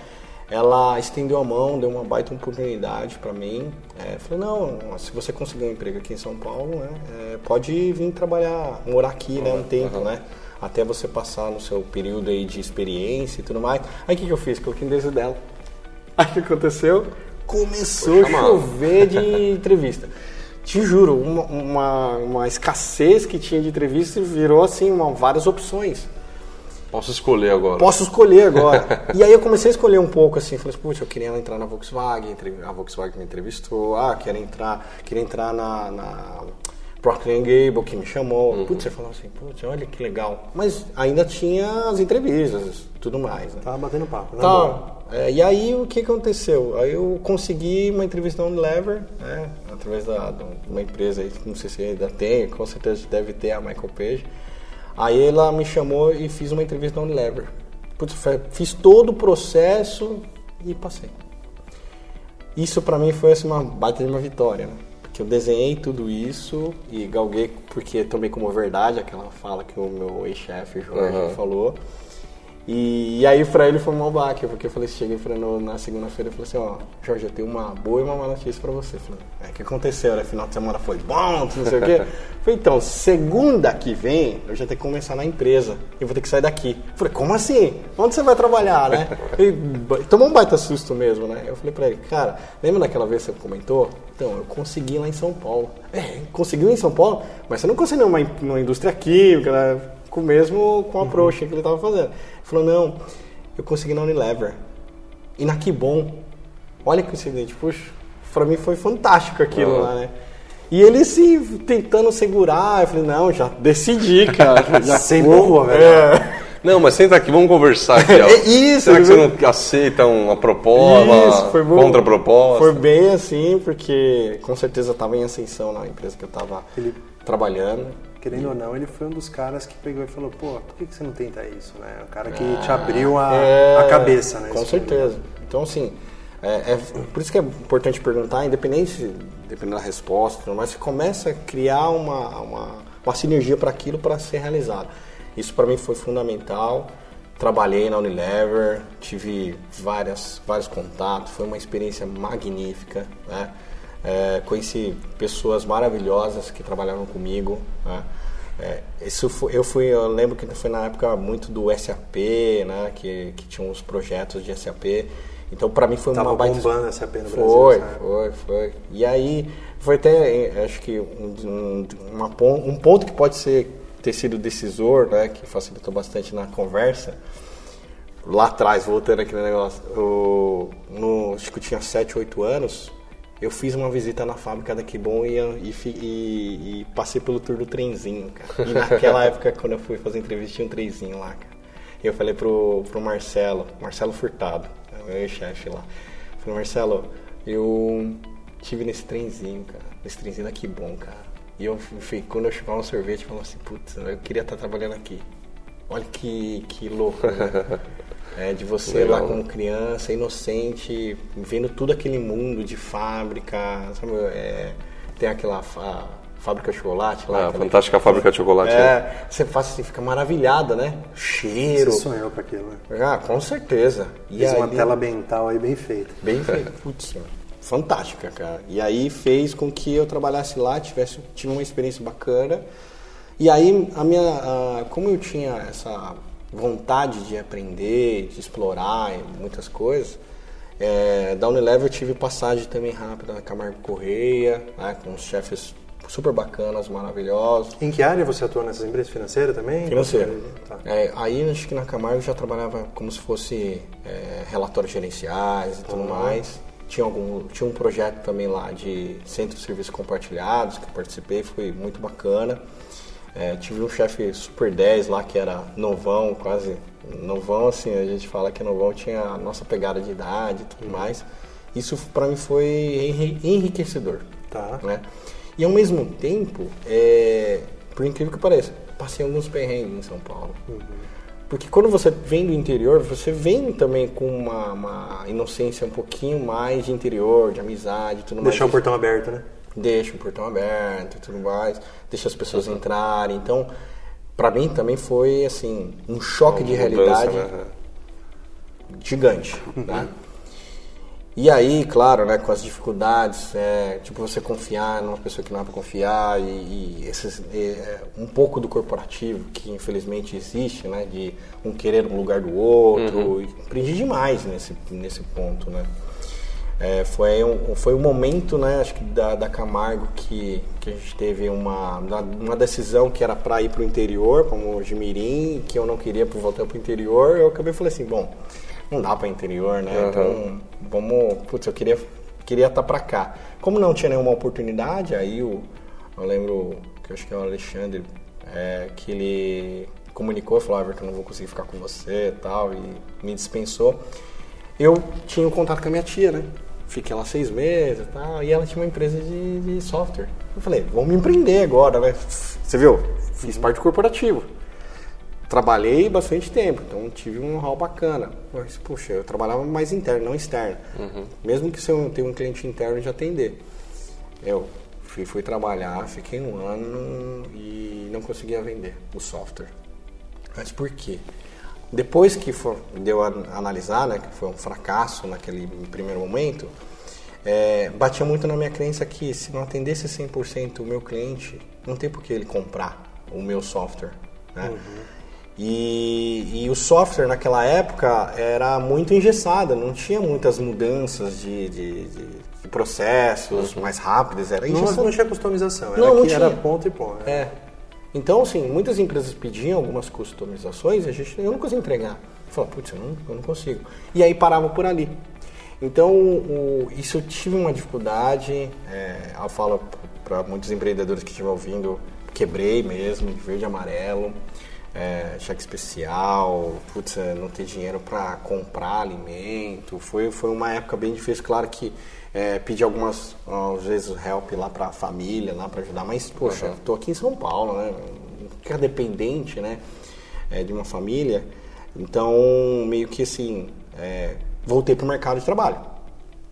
Ela estendeu a mão, deu uma baita oportunidade para mim. É, falei, não, se você conseguir um emprego aqui em São Paulo, né, é, pode vir trabalhar, morar aqui né, um tempo, uhum. né? Até você passar no seu período aí de experiência e tudo mais. Aí o que, que eu fiz? Coloquei o endereço dela. Aí o que aconteceu? Começou a chover de entrevista te juro, uma, uma, uma, escassez que tinha de entrevista virou assim, uma, várias opções. Posso escolher agora. Posso escolher agora. e aí eu comecei a escolher um pouco assim, falei, putz, eu queria entrar na Volkswagen, a Volkswagen me entrevistou, ah, quero entrar, queria entrar na, na Procter Gable que me chamou. Uhum. Putz, você falou assim, putz, olha que legal. Mas ainda tinha as entrevistas, tudo mais. Né? Tava batendo papo, né? Tá. É, e aí o que aconteceu? Aí eu consegui uma entrevista na Unilever, né? Através da, de uma empresa aí, não sei se ainda tem, com certeza deve ter a Michael Page. Aí ela me chamou e fiz uma entrevista na Unilever. Putz, fiz todo o processo e passei. Isso para mim foi assim, uma baita de uma vitória, né? que eu desenhei tudo isso e galguei porque tomei como verdade aquela fala que o meu ex-chefe Jorge uhum. falou. E, e, aí pra ele foi um baque, porque eu falei, cheguei no, na segunda-feira e falei assim, ó, Jorge, eu tenho uma boa e uma má notícia pra você. falei, é, o que aconteceu, né? Final de semana foi bom, não sei o quê. falei, então, segunda que vem, eu já tenho que começar na empresa. Eu vou ter que sair daqui. falei, como assim? Onde você vai trabalhar, né? E, tomou um baita susto mesmo, né? Eu falei pra ele, cara, lembra daquela vez que você comentou? Então, eu consegui lá em São Paulo. É, conseguiu em São Paulo? Mas você não conseguiu numa, numa indústria química, né? Com mesmo com a uhum. approach que ele estava fazendo. Ele falou, não, eu consegui na Unilever. E na Que Bom. Olha que incidente, puxa, pra mim foi fantástico aquilo uhum. lá, né? E ele se tentando segurar, eu falei, não, já decidi, cara. Já Sem boa, velho. É. Não, mas senta aqui, vamos conversar aqui. Ó. Isso, Será que você não aceita uma proposta, Isso, foi uma contraproposta? Foi bem assim, porque com certeza estava em ascensão na empresa que eu estava trabalhando querendo ou não, ele foi um dos caras que pegou e falou, pô, por que, que você não tenta isso, né? O cara que ah, te abriu a, é, a cabeça, né? Com certeza. Filme. Então, assim, é, é, por isso que é importante perguntar, independente, dependendo da resposta, mas você começa a criar uma, uma, uma sinergia para aquilo para ser realizado. Isso para mim foi fundamental. Trabalhei na Unilever, tive várias, vários contatos, foi uma experiência magnífica, né? É, conheci pessoas maravilhosas que trabalharam comigo. Né? É, isso foi, eu fui, eu lembro que foi na época muito do SAP, né? Que, que tinha uns projetos de SAP. Então para mim foi Tava uma baita bombando SAP no Brasil. Foi, sabe? foi, foi. E aí foi até, acho que um, um, uma, um ponto que pode ser ter sido decisor, né? Que facilitou bastante na conversa. Lá atrás, voltando aqui no negócio, no, acho que eu tinha 7, 8 anos, eu fiz uma visita na fábrica da Kibon e, e, e, e, passei pelo tour do trenzinho, cara. E naquela época, quando eu fui fazer entrevista, tinha um trenzinho lá, cara. E eu falei pro, pro Marcelo, Marcelo Furtado, é meu chefe lá. Falei, Marcelo, eu tive nesse trenzinho, cara. Nesse trenzinho da Kibon, cara. E eu, quando eu chupava um sorvete, eu falava assim, putz, eu queria estar trabalhando aqui. Olha que, que louco, né? É, de você Legal. lá como criança, inocente, vendo todo aquele mundo de fábrica, sabe? É, tem aquela fábrica de chocolate lá. Ah, fantástica fábrica de chocolate. É, né? você faz assim, fica maravilhada, né? Cheiro. Você sonhou com aquilo, né? Ah, com certeza. E Fez aí, uma tela mental aí bem feita. Bem feita. Putz, fantástica, cara. E aí fez com que eu trabalhasse lá, tivesse, tive uma experiência bacana. E aí, a minha, a, como eu tinha essa vontade de aprender, de explorar muitas coisas, é, da Unilever eu tive passagem também rápida na Camargo Correia, né, com os chefes super bacanas, maravilhosos. Em que área você atua nessas empresas? Financeira também? Financeira. Tá. É, aí acho que na Camargo já trabalhava como se fosse é, relatórios gerenciais e tudo uhum. mais. Tinha, algum, tinha um projeto também lá de centro de serviços compartilhados que eu participei, foi muito bacana. É, tive um chefe super 10 lá que era novão, quase novão, assim, a gente fala que novão tinha a nossa pegada de idade e tudo uhum. mais. Isso para mim foi enriquecedor. Tá. Né? E ao mesmo tempo, é, por incrível que pareça, passei alguns perrengues em São Paulo. Uhum. Porque quando você vem do interior, você vem também com uma, uma inocência um pouquinho mais de interior, de amizade tudo Deixar mais. Deixar o portão aberto, né? deixa o portão aberto e tudo mais, deixa as pessoas entrarem. Então, para mim também foi assim um choque Uma de realidade né? gigante, uhum. né? E aí, claro, né, com as dificuldades, é, tipo você confiar numa pessoa que não é para confiar e, e esses, é, um pouco do corporativo que infelizmente existe, né, de um querer um lugar do outro, uhum. aprendi demais nesse nesse ponto, né? É, foi, um, foi um momento, né, acho que da, da Camargo que, que a gente teve uma, uma decisão que era para ir para o interior, como o Jimirim, que eu não queria voltar para o interior. Eu acabei falando assim, bom, não dá para interior, né? Uhum. Então, vamos, putz, eu queria queria estar tá para cá. Como não tinha nenhuma oportunidade, aí o, eu lembro que eu acho que é o Alexandre, é, que ele comunicou, falou, Everton, não vou conseguir ficar com você e tal, e me dispensou. Eu tinha um contato com a minha tia, né? Fiquei lá seis meses e tal. E ela tinha uma empresa de, de software. Eu falei, vamos empreender agora, né? Você viu? Fiz parte corporativo. Trabalhei bastante tempo, então tive um hall bacana. Mas, puxa, eu trabalhava mais interno, não externo. Uhum. Mesmo que se eu tenha um cliente interno de atender. Eu fui, fui trabalhar, fiquei um ano e não conseguia vender o software. Mas por quê? Depois que for, deu a analisar, né, que foi um fracasso naquele primeiro momento, é, batia muito na minha crença que se não atendesse 100% o meu cliente, não tem por que ele comprar o meu software. Né? Uhum. E, e, o software naquela época era muito engessado, não tinha muitas mudanças de, de, de, de processos uhum. mais rápidos. Era não, não tinha customização, era, não, não tinha. era ponto e ponto. Né? É. Então, assim, muitas empresas pediam algumas customizações e a gente, eu não conseguia entregar. Falava, putz, eu não, eu não consigo. E aí parava por ali. Então, o, isso eu tive uma dificuldade, é, eu falo para muitos empreendedores que estiver ouvindo, quebrei mesmo, de verde e amarelo, é, cheque especial, putz, é, não ter dinheiro para comprar alimento. Foi, foi uma época bem difícil, claro que é, pedir algumas, às vezes, help lá para a família, lá para ajudar, mas, poxa, estou aqui em São Paulo, né? Ficar dependente, né? É, de uma família. Então, meio que assim, é, voltei para o mercado de trabalho.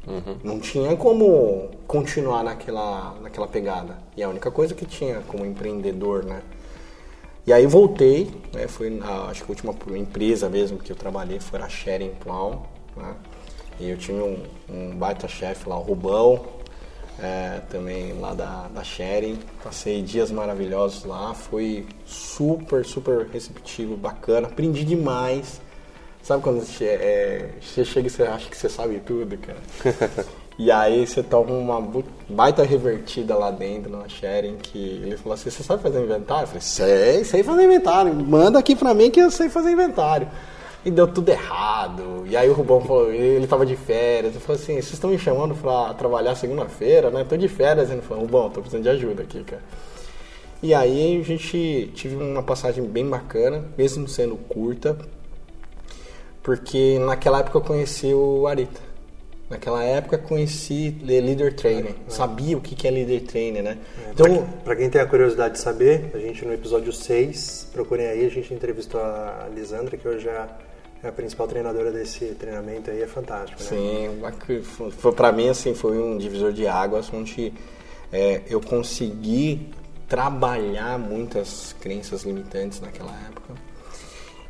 Uhum. Não tinha como continuar naquela, naquela pegada. E a única coisa que tinha como empreendedor, né? E aí voltei, né? Foi, a, acho que a última empresa mesmo que eu trabalhei foi a Sharing Plow, né? E eu tinha um, um baita chefe lá, o Rubão, é, também lá da, da Sharing. Passei dias maravilhosos lá, foi super, super receptivo, bacana, aprendi demais. Sabe quando você, é, você chega e você acha que você sabe tudo, cara? e aí você toma uma baita revertida lá dentro na sharing que ele falou assim, você sabe fazer inventário? Eu falei, sei, sei fazer inventário, manda aqui pra mim que eu sei fazer inventário e deu tudo errado. E aí o Rubão falou, ele tava de férias, ele falou assim, vocês estão me chamando pra trabalhar segunda-feira, né? Tô de férias, ele falou, Rubão, tô precisando de ajuda aqui, cara. E aí a gente tive uma passagem bem bacana, mesmo sendo curta, porque naquela época eu conheci o Arita. Naquela época conheci Leader Trainer, é. sabia o que é Leader Trainer, né? É, então, para quem tem a curiosidade de saber, a gente no episódio 6, procurem aí, a gente entrevistou a Lisandra, que hoje é a principal treinadora desse treinamento aí, é fantástico, né? Sim, foi, para mim assim, foi um divisor de águas onde é, eu consegui trabalhar muitas crenças limitantes naquela época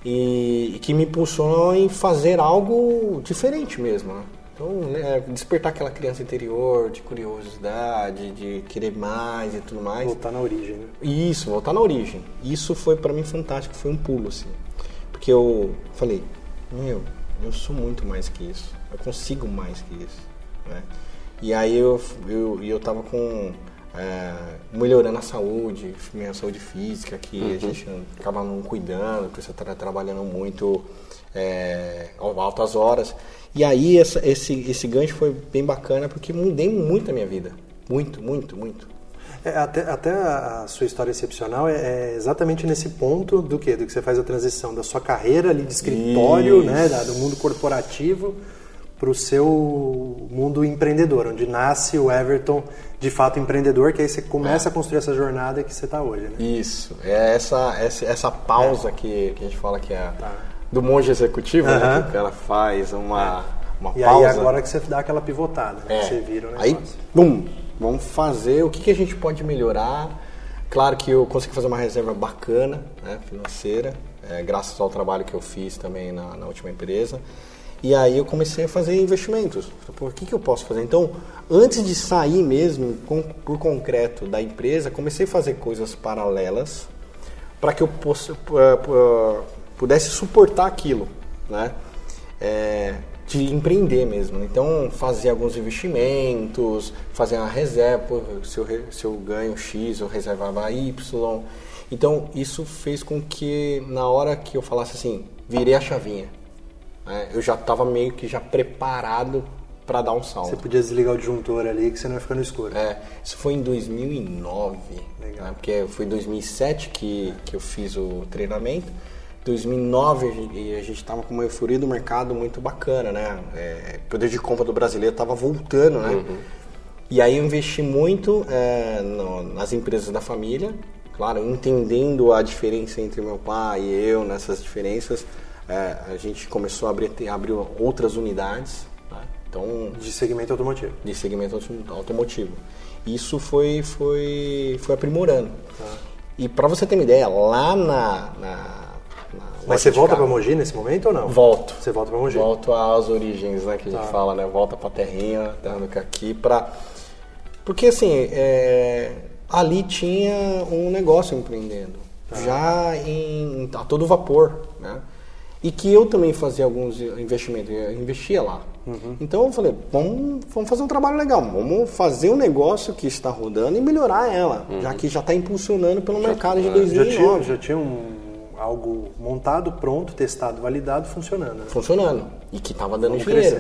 e, e que me impulsionou em fazer algo diferente mesmo, né? Então, né, despertar aquela criança interior de curiosidade, de querer mais e tudo mais. Voltar na origem, né? Isso, voltar na origem. Isso foi para mim fantástico, foi um pulo, assim. Porque eu falei, meu, eu sou muito mais que isso. Eu consigo mais que isso. Né? E aí eu, eu, eu tava com. É, melhorando a saúde, minha saúde física, que uhum. a gente acaba não cuidando, porque você está trabalhando muito é, altas horas. E aí essa, esse, esse gancho foi bem bacana porque mudei muito a minha vida. Muito, muito, muito. É, até, até a sua história excepcional é, é, exatamente nesse ponto do que? Do que você faz a transição da sua carreira ali de escritório, né, do mundo corporativo para o seu mundo empreendedor, onde nasce o Everton de fato empreendedor, que aí você começa é. a construir essa jornada que você está hoje, né? Isso, é essa, essa, essa pausa é. que, que a gente fala que é tá do monge executivo, uhum. né, que o cara faz uma, é. uma e pausa. E aí agora que você dá aquela pivotada, né, é. você vira o negócio. Aí, bum, vamos fazer, o que, que a gente pode melhorar. Claro que eu consegui fazer uma reserva bacana, né, financeira, é, graças ao trabalho que eu fiz também na, na última empresa. E aí eu comecei a fazer investimentos. Por que, que eu posso fazer? Então, antes de sair mesmo com, por concreto da empresa, comecei a fazer coisas paralelas para que eu possa, uh, uh, pudesse suportar aquilo, né? É, de empreender mesmo. Então, fazer alguns investimentos, fazer uma reserva, se eu, se eu ganho X, eu reservava Y. Então, isso fez com que, na hora que eu falasse assim, virei a chavinha, né? eu já estava meio que já preparado para dar um salto. Você podia desligar o disjuntor ali que você não ia ficar no escuro. É, isso foi em 2009, Legal. Né? porque foi em 2007 que, que eu fiz o treinamento. 2009 a gente estava com uma euforia do mercado muito bacana, né? É, o poder de compra do brasileiro estava voltando, né? Uhum. E aí eu investi muito é, no, nas empresas da família, claro, entendendo a diferença entre meu pai e eu nessas diferenças. É, a gente começou a abrir, abrir outras unidades, né? então de segmento automotivo. De segmento automotivo. Isso foi foi foi aprimorando. Tá. E para você ter uma ideia, lá na, na mas você volta para Mogi nesse momento ou não? Volto. Você volta para Mogi? Volto às origens, né, que a gente tá. fala, né? Volta para terrinha, terra do Caqui, para porque assim, é... ali tinha um negócio empreendendo, tá. já em a todo vapor, né? E que eu também fazia alguns investimentos, eu investia lá. Uhum. Então eu falei, vamos, vamos fazer um trabalho legal, vamos fazer um negócio que está rodando e melhorar ela, uhum. já que já está impulsionando pelo já, mercado de 2009. Já tinha, já tinha um algo montado, pronto, testado, validado, funcionando. Né? Funcionando. E que estava dando Vamos dinheiro.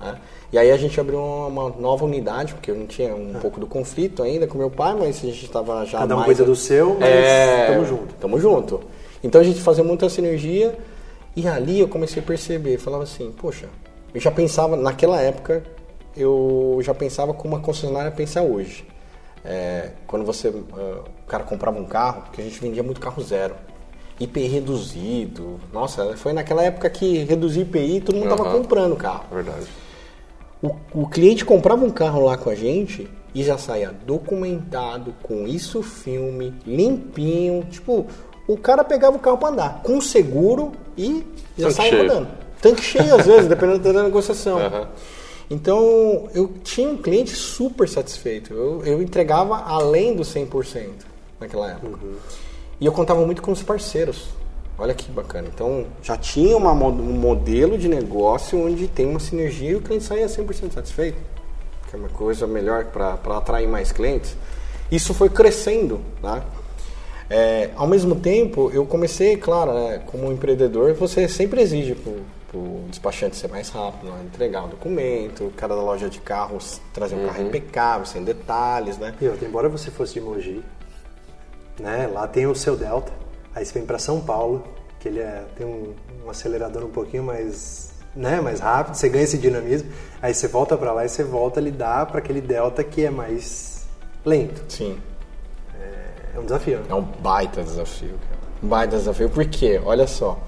Né? E aí a gente abriu uma nova unidade, porque eu não tinha um ah. pouco do conflito ainda com meu pai, mas a gente estava já Cada um mais... cuida do seu, mas é... tamo junto. Tamo junto. Então a gente fazia muita sinergia e ali eu comecei a perceber, falava assim, poxa, eu já pensava, naquela época, eu já pensava como a concessionária pensa hoje. É, quando você, uh, o cara comprava um carro, porque a gente vendia muito carro zero. IPI reduzido. Nossa, foi naquela época que reduzir IPI todo mundo estava comprando carro. Verdade. O, o cliente comprava um carro lá com a gente e já saía documentado, com isso filme, limpinho. Tipo, o cara pegava o carro para andar, com seguro e já Tanque saía cheio. andando. Tanque cheio às vezes, dependendo da negociação. Uhum. Então, eu tinha um cliente super satisfeito. Eu, eu entregava além do 100% naquela época. Uhum. E eu contava muito com os parceiros. Olha que bacana. Então, já tinha uma, um modelo de negócio onde tem uma sinergia e o cliente saía 100% satisfeito. Que é uma coisa melhor para atrair mais clientes. Isso foi crescendo, né? É, ao mesmo tempo, eu comecei, claro, né, como empreendedor, você sempre exige para o despachante ser mais rápido, né, entregar um documento, o cara da loja de carros trazer um uhum. carro impecável, sem detalhes, né? E embora você fosse de Mogi, né? Lá tem o seu Delta, aí você vem para São Paulo, que ele é, tem um, um, acelerador um pouquinho mais né, mais rápido, você ganha esse dinamismo, aí você volta para lá e você volta a lidar para aquele delta que é mais lento. Sim. É, é um desafio. É um baita desafio, cara. Um baita desafio, porque, olha só,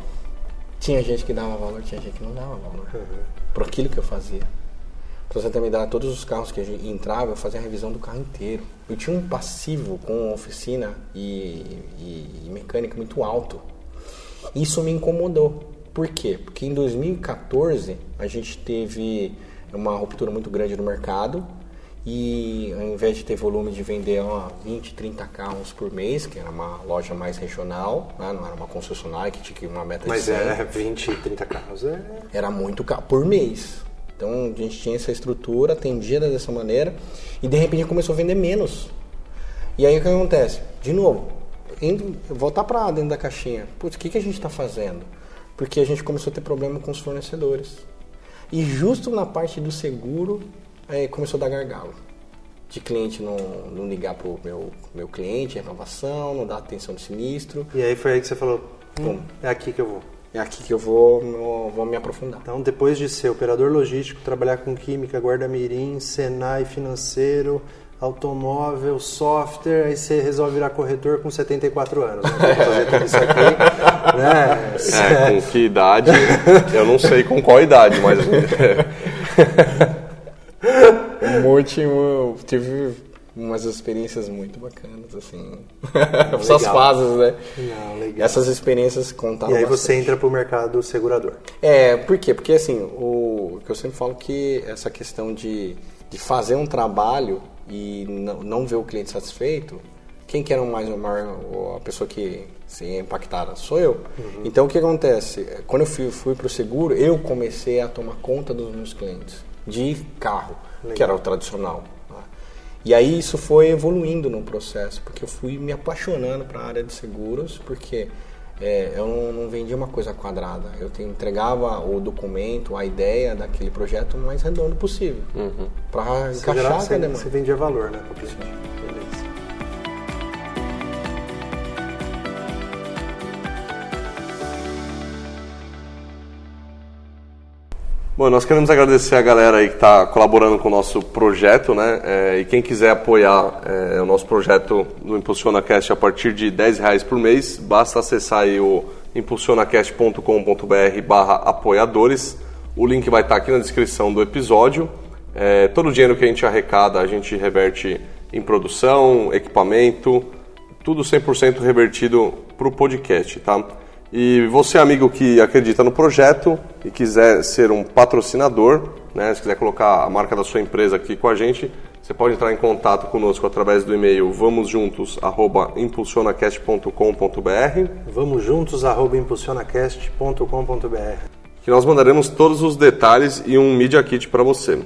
tinha gente que dava valor, tinha gente que não dava valor. Uhum. Por aquilo que eu fazia. Pra você ter uma ideia, todos os carros que a gente entrava, eu fazia a revisão do carro inteiro. Eu tinha um passivo com oficina e, e, e mecânica muito alto. Isso me incomodou. Por quê? Porque em 2014 a gente teve uma ruptura muito grande no mercado e ao invés de ter volume de vender ó, 20, 30 carros por mês, que era uma loja mais regional, né? não era uma concessionária que tinha uma meta Mas de 100. Mas é 20, 30 carros. É... Era muito carro por mês. Então a gente tinha essa estrutura, atendia dessa maneira e de repente começou a vender menos. E aí o que acontece? De novo, indo, voltar para dentro da caixinha. Putz, o que, que a gente está fazendo? porque a gente começou a ter problema com os fornecedores. E justo na parte do seguro, é, começou a dar gargalo. De cliente não, não ligar para o meu, meu cliente, renovação, não dar atenção de sinistro. E aí foi aí que você falou, hum, é aqui que eu vou. É aqui que eu vou, vou me aprofundar. Então, depois de ser operador logístico, trabalhar com química, guarda-mirim, Senai financeiro, automóvel, software, aí você resolve virar corretor com 74 anos. Né? Fazer tudo isso aqui. Né? É, com que idade? Eu não sei com qual idade, mas. um monte, eu tive umas experiências muito bacanas, assim. Essas fases, né? Não, legal. Essas experiências contaram E aí bastante. você entra para o mercado segurador. É, por quê? Porque, assim, o que eu sempre falo que essa questão de, de fazer um trabalho e não, não ver o cliente satisfeito, quem quer mais maior, a pessoa que se é impactada sou eu. Uhum. Então o que acontece? Quando eu fui, fui para o seguro, eu comecei a tomar conta dos meus clientes de carro, Legal. que era o tradicional. E aí isso foi evoluindo no processo, porque eu fui me apaixonando para a área de seguros, porque é, eu não, não, vendia uma coisa quadrada. Eu te, entregava o documento, a ideia daquele projeto o mais redondo possível. Uhum. Para encaixar você. Você vendia valor, né? Beleza. Bom, nós queremos agradecer a galera aí que está colaborando com o nosso projeto, né? É, e quem quiser apoiar é, o nosso projeto do Impulsiona Cast a partir de 10 reais por mês, basta acessar aí o impulsionacast.com.br barra apoiadores. O link vai estar aqui na descrição do episódio. É, todo o dinheiro que a gente arrecada, a gente reverte em produção, equipamento, tudo 100% revertido para o podcast, tá? E você, amigo que acredita no projeto e quiser ser um patrocinador, né, se quiser colocar a marca da sua empresa aqui com a gente, você pode entrar em contato conosco através do e-mail vamosjuntos@impulsionacast.com.br. Vamosjuntos@impulsionacast.com.br. Que nós mandaremos todos os detalhes e um media kit para você.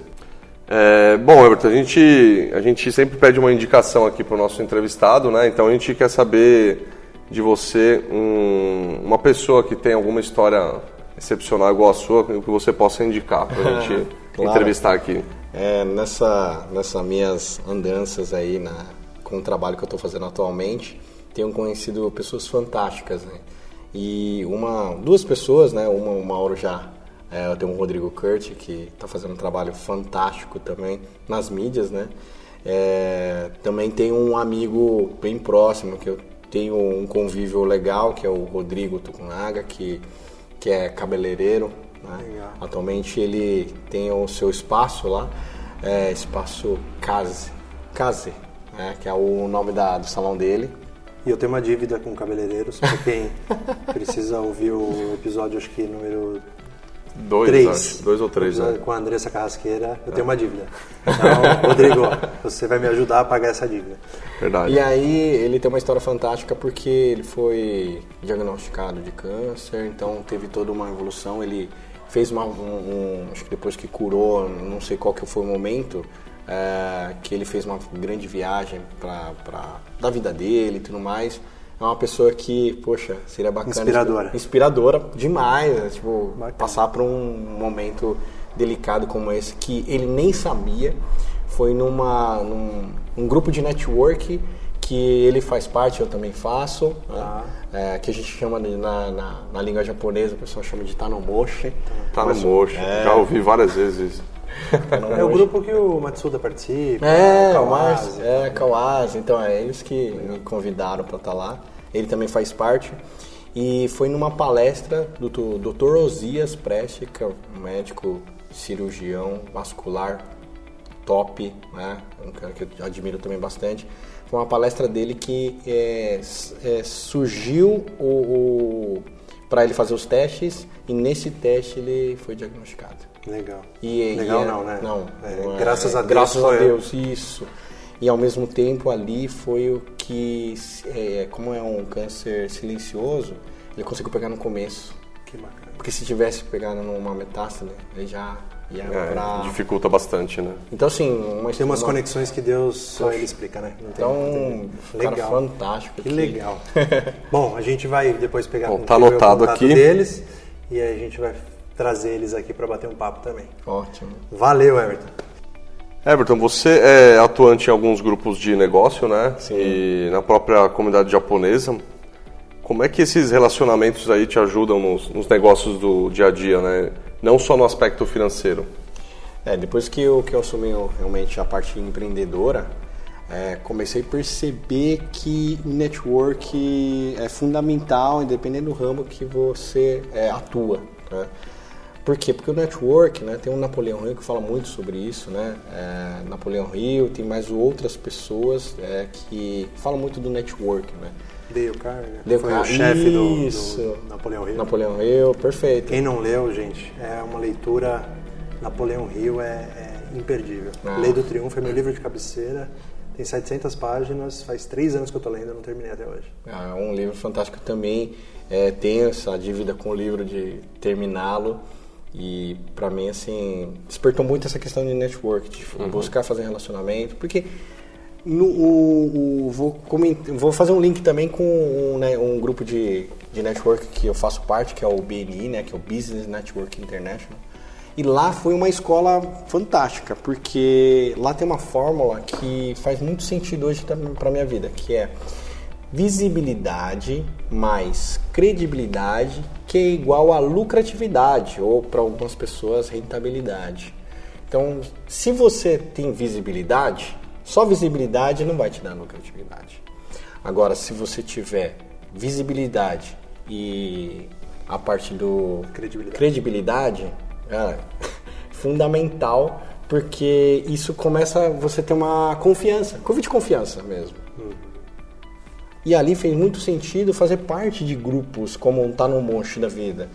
É, bom, Everton, a gente, a gente sempre pede uma indicação aqui para o nosso entrevistado, né? Então a gente quer saber de você um, uma pessoa que tem alguma história excepcional igual a sua, que você possa indicar para a gente claro. entrevistar aqui. É, nessa, nessas minhas andanças aí na, com o trabalho que eu estou fazendo atualmente, tenho conhecido pessoas fantásticas, né? E uma, duas pessoas, né? Uma, o Mauro já, é, eu tenho o Rodrigo Kurt, que está fazendo um trabalho fantástico também nas mídias, né? É, também tem um amigo bem próximo que eu tenho um convívio legal, que é o Rodrigo Tucunaga, que, que é cabeleireiro. Né? Atualmente ele tem o seu espaço lá, é, espaço Case, Case né? que é o nome da, do salão dele. E eu tenho uma dívida com cabeleireiros, para quem precisa ouvir o episódio, acho que número Dois, três. Acho. Dois ou três, né? Com a Andressa Carrasqueira, eu tenho uma dívida. Então, Rodrigo, você vai me ajudar a pagar essa dívida. Verdade. E aí, ele tem uma história fantástica porque ele foi diagnosticado de câncer, então teve toda uma evolução. Ele fez uma, um, um acho que depois que curou, não sei qual que foi o momento, é, que ele fez uma grande viagem para da vida dele e tudo mais é uma pessoa que, poxa, seria bacana. Inspiradora. Inspiradora demais, né? tipo, bacana. passar por um momento delicado como esse que ele nem sabia. Foi numa, num um grupo de network que ele faz parte, eu também faço, né? Ah. É, que a gente chama de- na, na, na língua japonesa, o pessoal chama de Tanomoshi. No mocho. Já ouvi várias vezes isso. É o grupo que o Matsuda participa. É, o Kawase, é, Kawase, então é eles que me convidaram para estar lá. Ele também faz parte. E foi numa palestra do Dr. Osias Preste, que é um médico cirurgião vascular top, né? Um cara que eu admiro também bastante. Foi uma palestra dele que é, é, surgiu o, para ele fazer os testes e nesse teste ele foi diagnosticado. Legal. E, Legal e é- não, né? Não. É, não é- graças a Deus Graças a foi- Deus, isso. E ao mesmo tempo ali foi o que, é, como é um câncer silencioso, ele conseguiu pegar no começo. Que bacana. Porque se tivesse pegado numa metástase, ele já ia É, pra... dificulta bastante, né? Então assim, uma Tem umas uma- conexões que Deus só ele explica, né? Não tem- Então, tem- um cara legal. fantástico. Que aqui. legal. Bom, a gente vai depois pegar Bom, tá anotado contato aqui. deles e aí a gente vai trazer eles aqui para bater um papo também. Ótimo. Valeu, Everton. Everton, você é atuante em alguns grupos de negócio, né? Sim. E na própria comunidade japonesa. Como é que esses relacionamentos aí te ajudam nos, nos negócios do dia a dia, né? Não só no aspecto financeiro. É, depois que eu, que eu assumi realmente a parte empreendedora, é, comecei a perceber que o network é fundamental, independente do ramo que você é, atua. Né? Por quê? Porque o network, né, tem o Napoleão Hill que fala muito sobre isso, né? É, Napoleão Hill, tem mais outras pessoas é, que falam muito do network, né? Dale Carnegie. Dale Foi o chefe do, isso. do Napoleão Hill. Napoleão Hill, perfeito. Quem não leu, gente, é uma leitura. Napoleão Hill é, é imperdível. Ah. Lei do Triunfo é meu livro de cabeceira. Tem 700 páginas. Faz três anos que eu tô lendo, não terminei até hoje. É um livro fantástico também. É, tenho essa dívida com o livro de terminá-lo. E pra mim, assim, despertou muito essa questão de network, de buscar fazer relacionamento. Porque no, o, o- vou, coment- vou fazer um link também com um, né, um grupo de, de network que eu faço parte, que é o BNI, né, que é o Business Network International. E lá foi uma escola fantástica, porque lá tem uma fórmula que faz muito sentido hoje para minha vida, que é visibilidade mais credibilidade, que é igual a lucratividade, ou para algumas pessoas, rentabilidade. Então, se você tem visibilidade, só visibilidade não vai te dar lucratividade. Agora, se você tiver visibilidade e a parte do Credibilidade. credibilidade, cara, fundamental, porque isso começa você ter uma confiança, curva de confiança mesmo. E ali fez muito sentido fazer parte de grupos como um tá no monte da vida.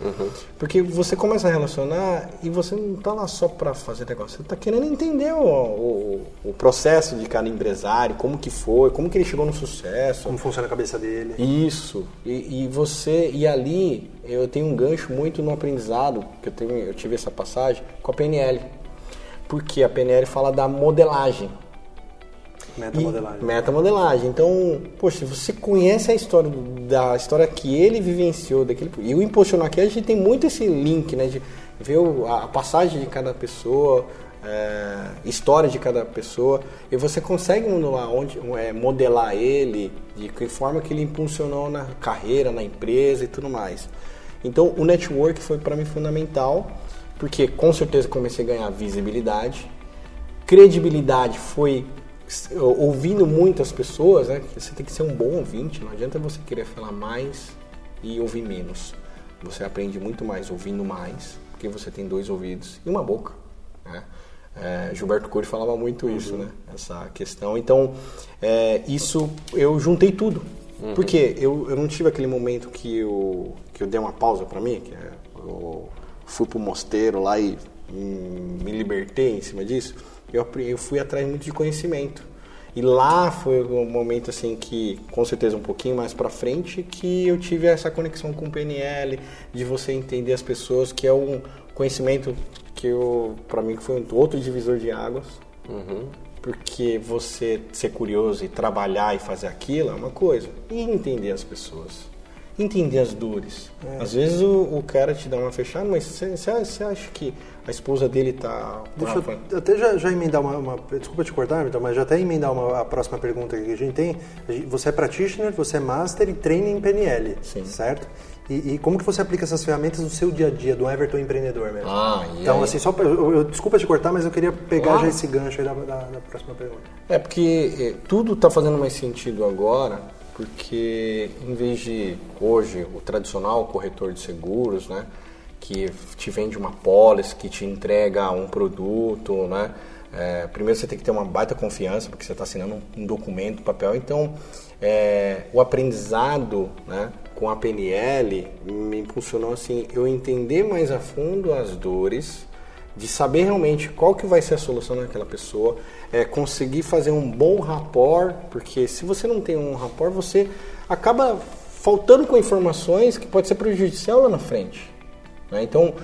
Porque você começa a relacionar e você não tá lá só para fazer negócio, você tá querendo entender o, o, o processo de cada empresário, como que foi, como que ele chegou no sucesso. Como funciona a cabeça dele. Isso. E, e você e ali eu tenho um gancho muito no aprendizado que eu tenho, eu tive essa passagem com a PNL, porque a PNL fala da modelagem. Metamodelagem. Metamodelagem. Então, poxa, você conhece a história da história que ele vivenciou daquele e o impulsionar aqui a gente tem muito esse link, né, de ver a passagem de cada pessoa, é, história de cada pessoa e você consegue modelar onde é, modelar ele de que forma que ele impulsionou na carreira, na empresa e tudo mais. Então, o network foi para mim fundamental porque com certeza comecei a ganhar visibilidade credibilidade foi ouvindo muitas pessoas, né? Você tem que ser um bom ouvinte, não adianta você querer falar mais e ouvir menos. Você aprende muito mais ouvindo mais, porque você tem dois ouvidos e uma boca. Né? É, Gilberto Cury falava muito isso, né? Essa questão. Então, é, isso eu juntei tudo. Porque eu, eu não tive aquele momento que eu, que eu dei uma pausa para mim, que é, eu fui pro mosteiro lá e hum, me libertei em cima disso. Eu, eu fui atrás muito de conhecimento. E lá foi um momento assim que, com certeza um pouquinho mais para frente, que eu tive essa conexão com o PNL, de você entender as pessoas, que é um conhecimento que eu, para mim, que foi um outro divisor de águas. Porque você ser curioso e trabalhar e fazer aquilo é uma coisa. E entender as pessoas. entender as dores. É. Às vezes o, o, cara te dá uma fechada, mas você acha que a esposa dele tá. Deixa eu até já, já emendar uma, uma, Desculpa te cortar, então, mas já até emendar uma, a próxima pergunta que a gente tem. Você é practitioner, você é master e treina em PNL, Sim. certo? E, e, como que você aplica essas ferramentas no seu dia a dia, do Everton empreendedor mesmo? Ah, então, aí? assim, só eu, eu, desculpa te cortar, mas eu queria pegar já esse gancho aí da, da, da próxima pergunta. É, porque é, tudo está fazendo mais sentido agora, porque em vez de hoje o tradicional corretor de seguros, né, que te vende uma pólice, que te entrega um produto, né, é, primeiro você tem que ter uma baita confiança, porque você está assinando um, um documento, um papel. Então, é, o aprendizado, né, com a PNL me impulsionou assim, eu entender mais a fundo as dores, de saber realmente qual que vai ser a solução daquela pessoa, é, conseguir fazer um bom rapport, porque se você não tem um rapport, você acaba faltando com informações que pode ser prejudicial lá na frente. Né? Então,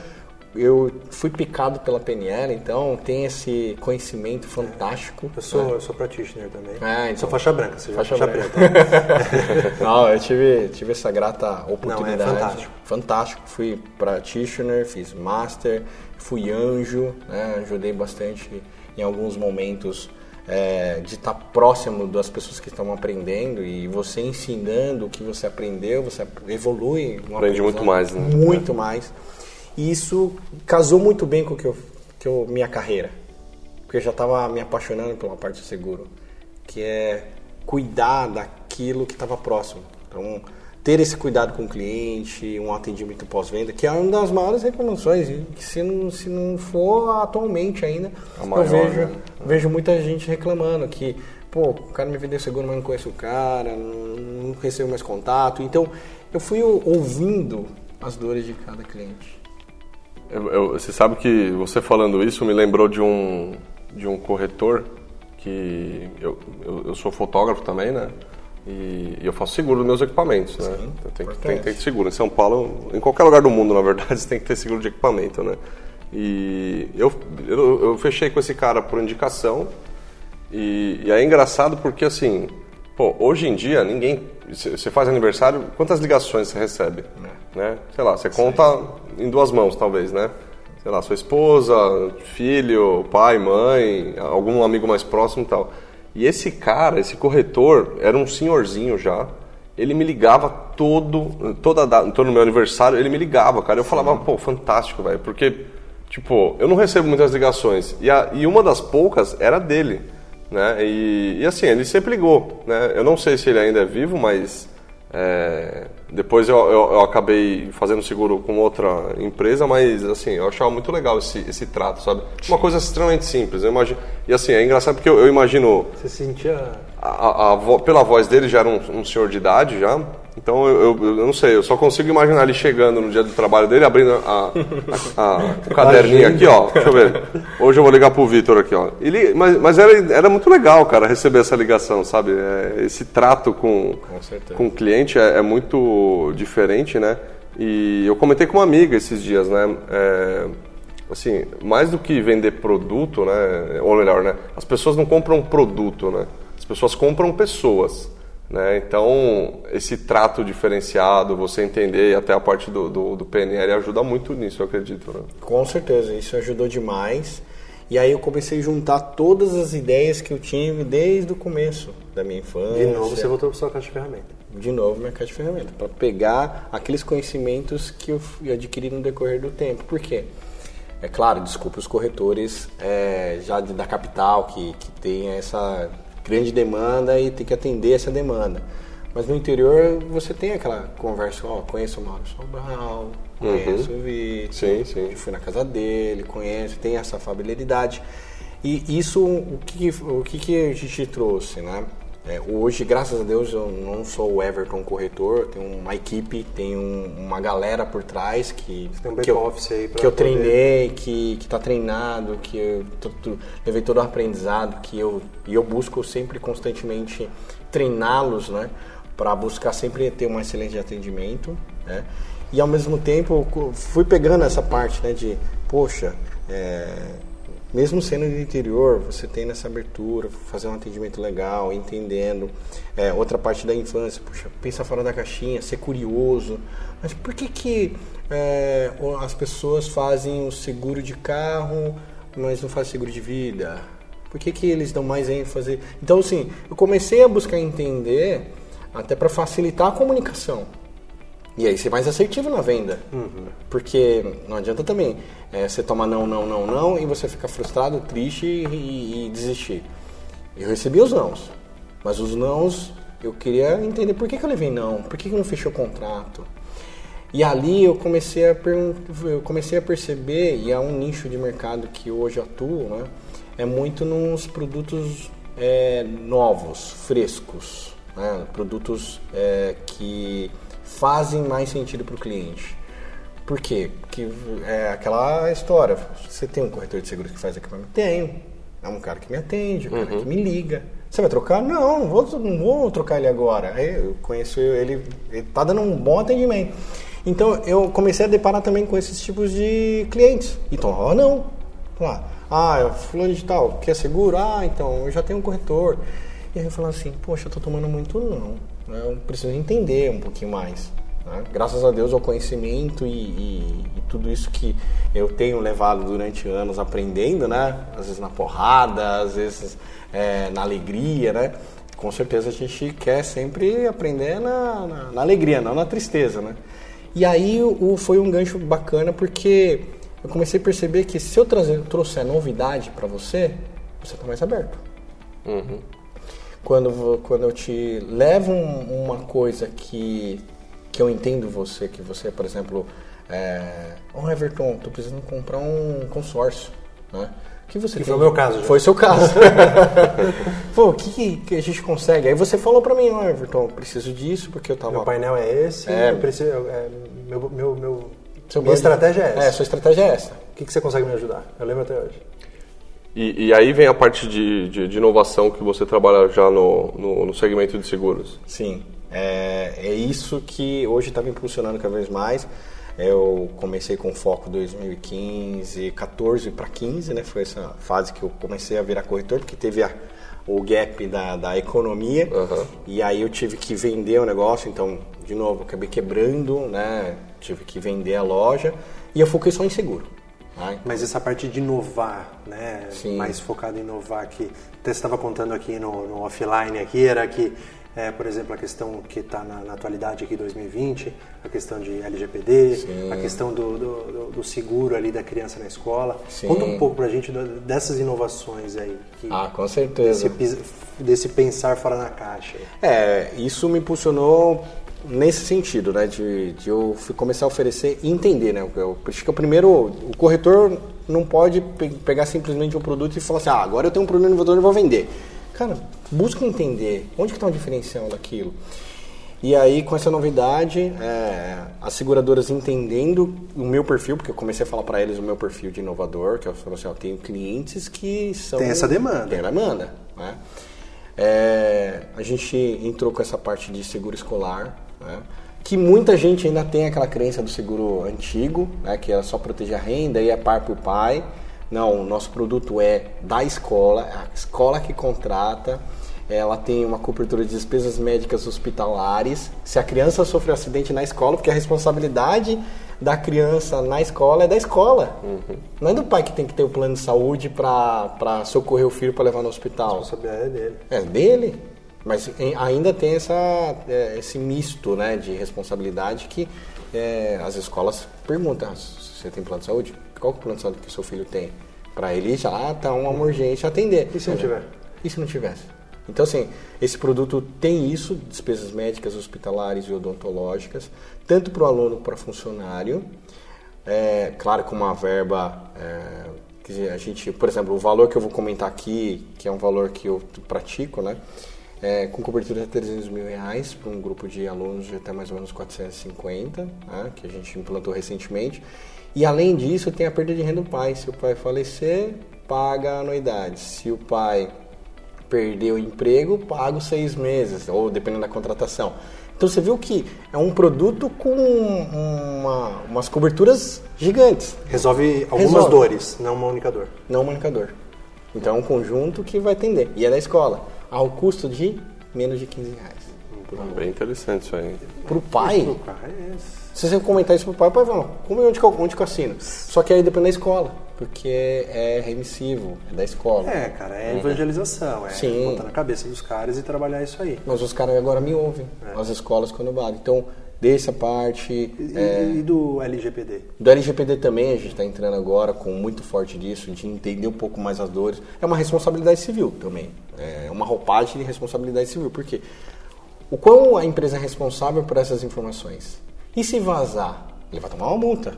eu fui picado pela PNL, então tem esse conhecimento fantástico. Eu sou, né? eu sou practitioner também. É, então, sou faixa branca, você faixa, faixa branca. Não, eu tive, tive essa grata oportunidade. Não, é fantástico. Fantástico. Fui practitioner, fiz master, fui anjo, né? ajudei bastante em alguns momentos é, de estar próximo das pessoas que estão aprendendo e você ensinando o que você aprendeu, você evolui. Aprende muito mais, né? Muito mais. E isso casou muito bem com que eu, que eu, minha carreira. Porque eu já estava me apaixonando pela parte de seguro, que é cuidar daquilo que estava próximo. Então, ter esse cuidado com o cliente, um atendimento pós-venda, que é uma das maiores reclamações, que se não, se não for atualmente ainda, maior, eu vejo, né? vejo muita gente reclamando que, pô, o cara me vendeu seguro, mas não conheço o cara, não, não recebo mais contato. Então, eu fui ouvindo as dores de cada cliente. Eu, eu, você sabe que você falando isso me lembrou de um, de um corretor que eu, eu, eu sou fotógrafo também, né? E, e, eu faço seguro dos meus equipamentos, né? Sim, tem, que, tem, tem que ter seguro. Em São Paulo, em qualquer lugar do mundo, na verdade, você tem que ter seguro de equipamento, né? E eu, eu, eu fechei com esse cara por indicação. E, e é engraçado porque, assim, pô, hoje em dia, ninguém. Você faz aniversário, quantas ligações você recebe? É. Né? Sei lá, você conta em duas mãos, talvez, né? Sei lá, sua esposa, filho, pai, mãe, algum amigo mais próximo e tal. E esse cara, esse corretor, era um senhorzinho já. Ele me ligava todo, toda todo meu aniversário, ele me ligava, cara. Eu falava, pô, fantástico, velho, porque, tipo, eu não recebo muitas ligações. E, a, e uma das poucas era dele, né? E, e assim, ele sempre ligou, né? Eu não sei se ele ainda é vivo, mas é, depois eu, eu, eu, acabei fazendo seguro com outra empresa, mas assim, eu achava muito legal esse, esse trato, sabe? Uma coisa extremamente simples, eu imagino. E assim, é engraçado porque eu, eu imagino. Você sentia. A, a, a, pela voz dele já era um, um senhor de idade já. Então eu, eu, eu, não sei, eu só consigo imaginar ele chegando no dia do trabalho dele, abrindo a, a, o caderninho aqui, ó. Deixa eu ver. Hoje eu vou ligar pro Vitor aqui, ó. Ele, mas mas era, era muito legal, cara, receber essa ligação, sabe? É, esse trato com, com, com o cliente é, é, muito diferente, né? E eu comentei com uma amiga esses dias, né? É, assim, mais do que vender produto, né? Ou melhor, né? As pessoas não compram produto, né? As pessoas compram pessoas. Né? Então, esse trato diferenciado, você entender até a parte do, do, do PNL ajuda muito nisso, eu acredito. Né? Com certeza, isso ajudou demais. E aí eu comecei a juntar todas as ideias que eu tive desde o começo da minha infância. De novo, você voltou para sua caixa de ferramenta. De novo, minha caixa de ferramenta. Para pegar aqueles conhecimentos que eu adquiri no decorrer do tempo. Por quê? É claro, desculpe os corretores é, já de, da capital que, que tem essa grande demanda e tem que atender essa demanda. Mas no interior você tem aquela conversa, ó, oh, conheço o Mauro Sobral, conheço uhum. o Vitor, sim, sim. fui na casa dele, conheço, tem essa familiaridade. E isso, o que, o que, que a gente trouxe, né? É, hoje, graças a Deus, eu não sou o Everton corretor, tenho uma equipe, tenho uma galera por trás que, um que, eu, que eu treinei, poder... que está treinado, que eu levei todo o aprendizado, que eu, e eu busco sempre constantemente treiná-los, né? Para buscar sempre ter um excelente atendimento, né? E ao mesmo tempo fui pegando essa parte, né? De, poxa, é, mesmo sendo do interior, você tem nessa abertura, fazer um atendimento legal, entendendo. É, outra parte da infância, puxa, pensa fora da caixinha, ser curioso. Mas por que, que é, as pessoas fazem o seguro de carro, mas não fazem seguro de vida? Por que, que eles dão mais ênfase? Então, assim, eu comecei a buscar entender, até para facilitar a comunicação. E aí ser mais assertivo na venda. Uhum. Porque não adianta também é, você tomar não, não, não, não e você ficar frustrado, triste e, e, desistir. Eu recebi os nãos. Mas os nãos, eu queria entender por que, que eu levei não, por que, que não fechou o contrato. E ali eu comecei, a eu comecei a perceber, e é um nicho de mercado que hoje atuo, né, é muito nos produtos é, novos, frescos, né, produtos é, que fazem mais sentido para o cliente. Por quê? Porque é aquela história. Você tem um corretor de seguros que faz equipamento? Tenho. É um cara que me atende, um uhum. cara que me liga. Você vai trocar? Não, não vou, não vou trocar ele agora. Eu conheço ele, ele está dando um bom atendimento. Então eu comecei a deparar também com esses tipos de clientes. Então, ó, oh, não. Lá, ah, fulano de tal, quer seguro? Ah, então eu já tenho um corretor. E aí eu falo assim, poxa, eu tô tomando muito não. Eu preciso entender um pouquinho mais. Né? Graças a Deus ao conhecimento e, e, e, tudo isso que eu tenho levado durante anos aprendendo, né? Às vezes na porrada, às vezes é, na alegria, né? Com certeza a gente quer sempre aprender na, na, na alegria, não na tristeza, né? E aí o, foi um gancho bacana porque eu comecei a perceber que se eu trazer, trouxer novidade para você, você está mais aberto. Uhum. Quando, quando eu te levo um, uma coisa que, que eu entendo você, que você, por exemplo, é, oh Everton, tô precisando comprar um consórcio, né? que você que foi o meu caso. Já. Foi o seu caso. Pô, o que, que a gente consegue? Aí você falou para mim, ó, oh, Everton, preciso disso porque eu tava. Meu painel é esse, é, eu preciso, é, meu, meu, meu, minha estratégia é essa. É, sua estratégia é essa. O que, que você consegue me ajudar? Eu lembro até hoje. E, e aí vem a parte de, de, de, inovação que você trabalha já no, no, no segmento de seguros. Sim, é, é isso que hoje está me impulsionando cada vez mais. Eu comecei com foco 2015, 14 para 15, né? Foi essa fase que eu comecei a virar corretor, porque teve a, o gap da, da economia. Uhum. E aí eu tive que vender o negócio, então, de novo, acabei quebrando, né? Tive que vender a loja e eu foquei só em seguro. Mas essa parte de inovar, né? Sim. Mais focado em inovar, que até você estava contando aqui no, no offline aqui, era que é, por exemplo, a questão que está na, na, atualidade aqui 2020, a questão de LGPD, Sim. a questão do, do, do, seguro ali da criança na escola. Sim. Conta um pouco para a gente dessas inovações aí. Que, ah, com certeza. Desse, desse pensar fora da caixa. É, isso me impulsionou nesse sentido, né, de, de eu começar a oferecer e entender, né, eu, acho que o primeiro, o corretor não pode pegar simplesmente um produto e falar assim, ah, agora eu tenho um produto inovador e vou vender. Cara, busca entender onde que está o diferencial daquilo. E aí, com essa novidade, é, as seguradoras entendendo o meu perfil, porque eu comecei a falar para eles o meu perfil de inovador, que eu falei assim, eu tenho clientes que são... Tem essa demanda. Tem demanda, né? É, a gente entrou com essa parte de seguro escolar, né? que muita gente ainda tem aquela crença do seguro antigo, né? que é só proteger a renda e é par por pai. Não, o nosso produto é da escola, é a escola que contrata, ela tem uma cobertura de despesas médicas hospitalares. Se a criança sofre um acidente na escola, porque a responsabilidade da criança na escola é da escola. Uhum. Não é do pai que tem que ter o plano de saúde para socorrer o filho para levar no hospital. A responsabilidade é dele. É dele. Mas ainda tem essa, é, esse misto né, de responsabilidade que é, as escolas perguntam: ah, você tem plano de saúde? Qual é o plano de saúde que seu filho tem? Para ele já tá uma urgência atender. E se não tiver? E se não tivesse? Então, assim, esse produto tem isso, despesas médicas, hospitalares e odontológicas, tanto para o aluno para funcionário. É, claro, com uma verba é, que a gente, por exemplo, o valor que eu vou comentar aqui, que é um valor que eu pratico, né? É, com cobertura de 300 mil reais para um grupo de alunos de até mais ou menos 450, né, que a gente implantou recentemente. E além disso, tem a perda de renda do pai. Se o pai falecer, paga a anuidade. Se o pai perder o emprego, paga os seis meses, ou dependendo da contratação. Então você viu que é um produto com uma, umas coberturas gigantes. Resolve algumas Resolve. dores, não uma única dor. Não um manicador. Então é um conjunto que vai atender. E é da escola. Ao custo de menos de 15 reais. Bem interessante isso aí. Pro pai, Cara, é se você comentar isso pro pai, o pai fala, como é onde que eu, onde que eu assino? Só que aí depende da escola, porque é remissivo, é da escola. É, cara, é evangelização, é Sim. botar na cabeça dos caras e trabalhar isso aí. Mas os caras agora me ouvem, as escolas quando eu bato. Então, dessa parte, E, é, e do LGPD? do LGPD também a gente está entrando agora com muito forte disso, de entender um pouco mais as dores. É uma responsabilidade civil também, é uma roupagem de responsabilidade civil, porque o quão a empresa é responsável por essas informações? E se vazar? Ele vai tomar uma multa.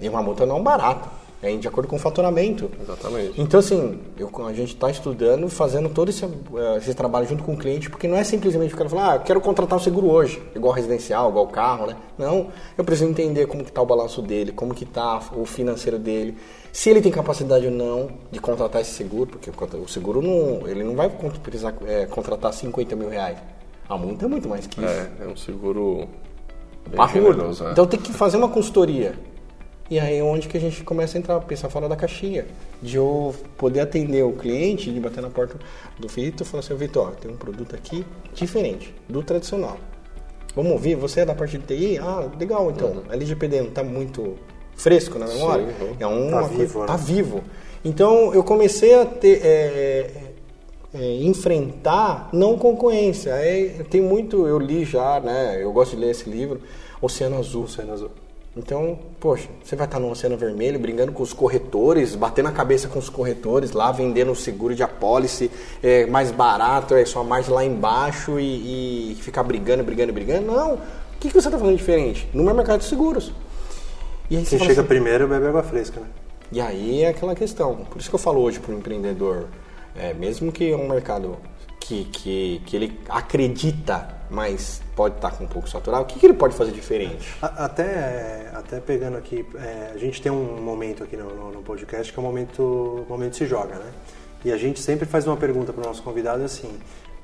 E uma multa não barata, é de acordo com o faturamento. Exatamente. Então, assim, eu- a gente está estudando, fazendo todo esse, eh, esse trabalho junto com o cliente, porque não é simplesmente o cara falar, ah, eu quero contratar um seguro hoje, igual residencial, igual carro, né? Não, eu preciso entender como que está o balanço dele, como que está o financeiro dele, se ele tem capacidade ou não de contratar esse seguro, porque o seguro não, ele não vai precisar eh, contratar 50 mil reais. A multa é muito mais que isso. É, é um seguro bem Parrudo. é. Então tem que fazer uma consultoria. E aí é onde que a gente começa a entrar, pensar fora da caixinha. De eu poder atender o cliente, de bater na porta do Vitor e falar assim, Vitor, tem um produto aqui diferente, do tradicional. Vamos ouvir? Você é da parte de TI? Ah, legal então. A LGPD não está muito fresco na memória? Sim, uhum. É uma Tá coisa- vivo, né? tá vivo. Então eu comecei a ter, é, é, enfrentar não concorrência. É, tem muito, eu li já, né? Eu gosto de ler esse livro, Oceano Azul. Oceano Azul. Então, poxa, você vai estar no Oceano Vermelho brigando com os corretores, batendo a cabeça com os corretores lá, vendendo o seguro de apólice é, mais barato, é sua margem lá embaixo e, e ficar brigando, brigando, brigando. Não. O que, que você está fazendo diferente? No mercado de seguros. E aí você Quem chega assim, primeiro bebe água fresca, né? e aí é aquela questão. Por isso que eu falo hoje para o empreendedor, é, mesmo que é um mercado que, que, que ele acredita, mas pode estar com um pouco saturado, o que, que ele pode fazer diferente? Até, até pegando aqui, é, a gente tem um momento aqui no, no- no podcast que é o momento, o momento se joga, né? E a gente sempre faz uma pergunta para o nosso convidado assim,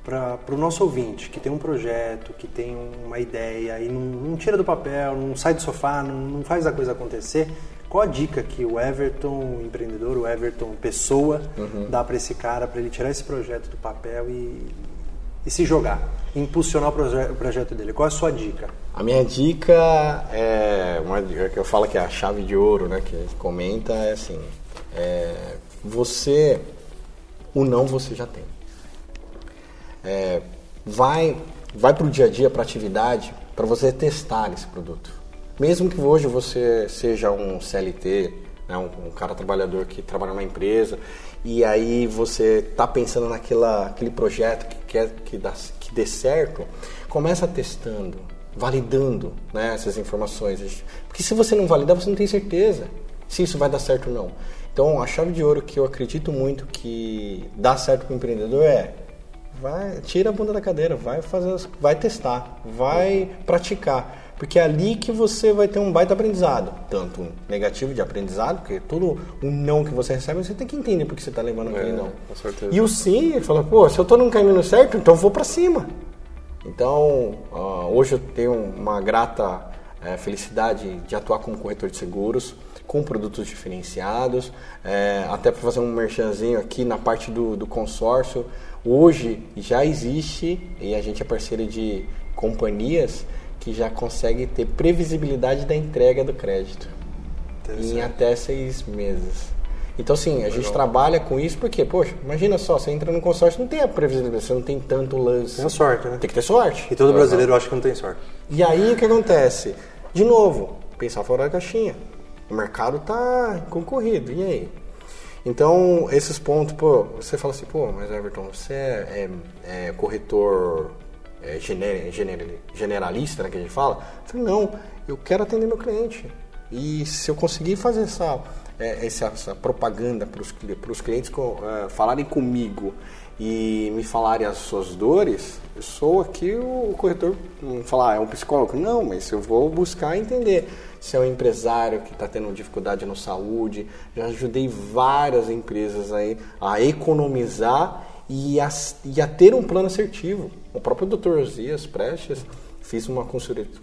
para o nosso ouvinte que tem um projeto, que tem uma ideia e não, não tira do papel, não sai do sofá, não, não faz a coisa acontecer, qual a dica que o Everton empreendedor, o Everton pessoa, dá para esse cara para ele tirar esse projeto do papel e, e se jogar, impulsionar o, proje- o projeto dele? Qual é a sua dica? A minha dica é uma que eu falo que é a chave de ouro, né? Que comenta é assim: é, você, o não você já tem. É, vai, vai para o dia a dia, para atividade, para você testar esse produto. Mesmo que hoje você seja um CLT, né, um, um cara trabalhador que trabalha numa empresa, e aí você está pensando naquela, aquele projeto que quer que, dá, que dê certo, começa testando, validando né, essas informações. Porque se você não validar, você não tem certeza se isso vai dar certo ou não. Então, a chave de ouro que eu acredito muito que dá certo para o empreendedor é vai tira a bunda da cadeira, vai fazer, vai testar, vai praticar, porque é ali que você vai ter um baita aprendizado, tanto negativo de aprendizado, porque todo o não que você recebe você tem que entender porque você está levando aquele É, não. com certeza. E o sim, ele fala, pô, se eu estou num caminho certo, então vou para cima. Então, ah, hoje eu tenho uma grata eh, felicidade de atuar como corretor de seguros, com produtos diferenciados, eh, até para fazer um merchanzinho aqui na parte do, do consórcio. Hoje já existe, e a gente é parceiro de companhias que já consegue ter previsibilidade da entrega do crédito em até seis meses. Então, assim, a gente trabalha com isso porque, poxa, imagina só, você entra no consórcio, não tem a previsibilidade, você não tem tanto lance. Tem sorte, né? Tem que ter sorte. E todo brasileiro acha que não tem sorte. E aí o que acontece? De novo, pensar fora da caixinha. O mercado tá concorrido, e aí? Então, esses pontos, pô, você fala assim, pô, mas Everton, você é, é- é corretor é, gener- gener- generalista, né, que a gente fala? Eu falei, não, eu quero atender meu cliente. E se eu conseguir fazer essa, é, essa, essa propaganda para os clientes é, falarem comigo e me falarem as suas dores, eu sou aqui o corretor, não falar, é um psicólogo. Não, mas eu vou buscar entender se é um empresário que está tendo dificuldade na saúde. Já ajudei várias empresas aí a economizar e a, e a ter um plano assertivo. O próprio Dr. Osias Prestes, fiz uma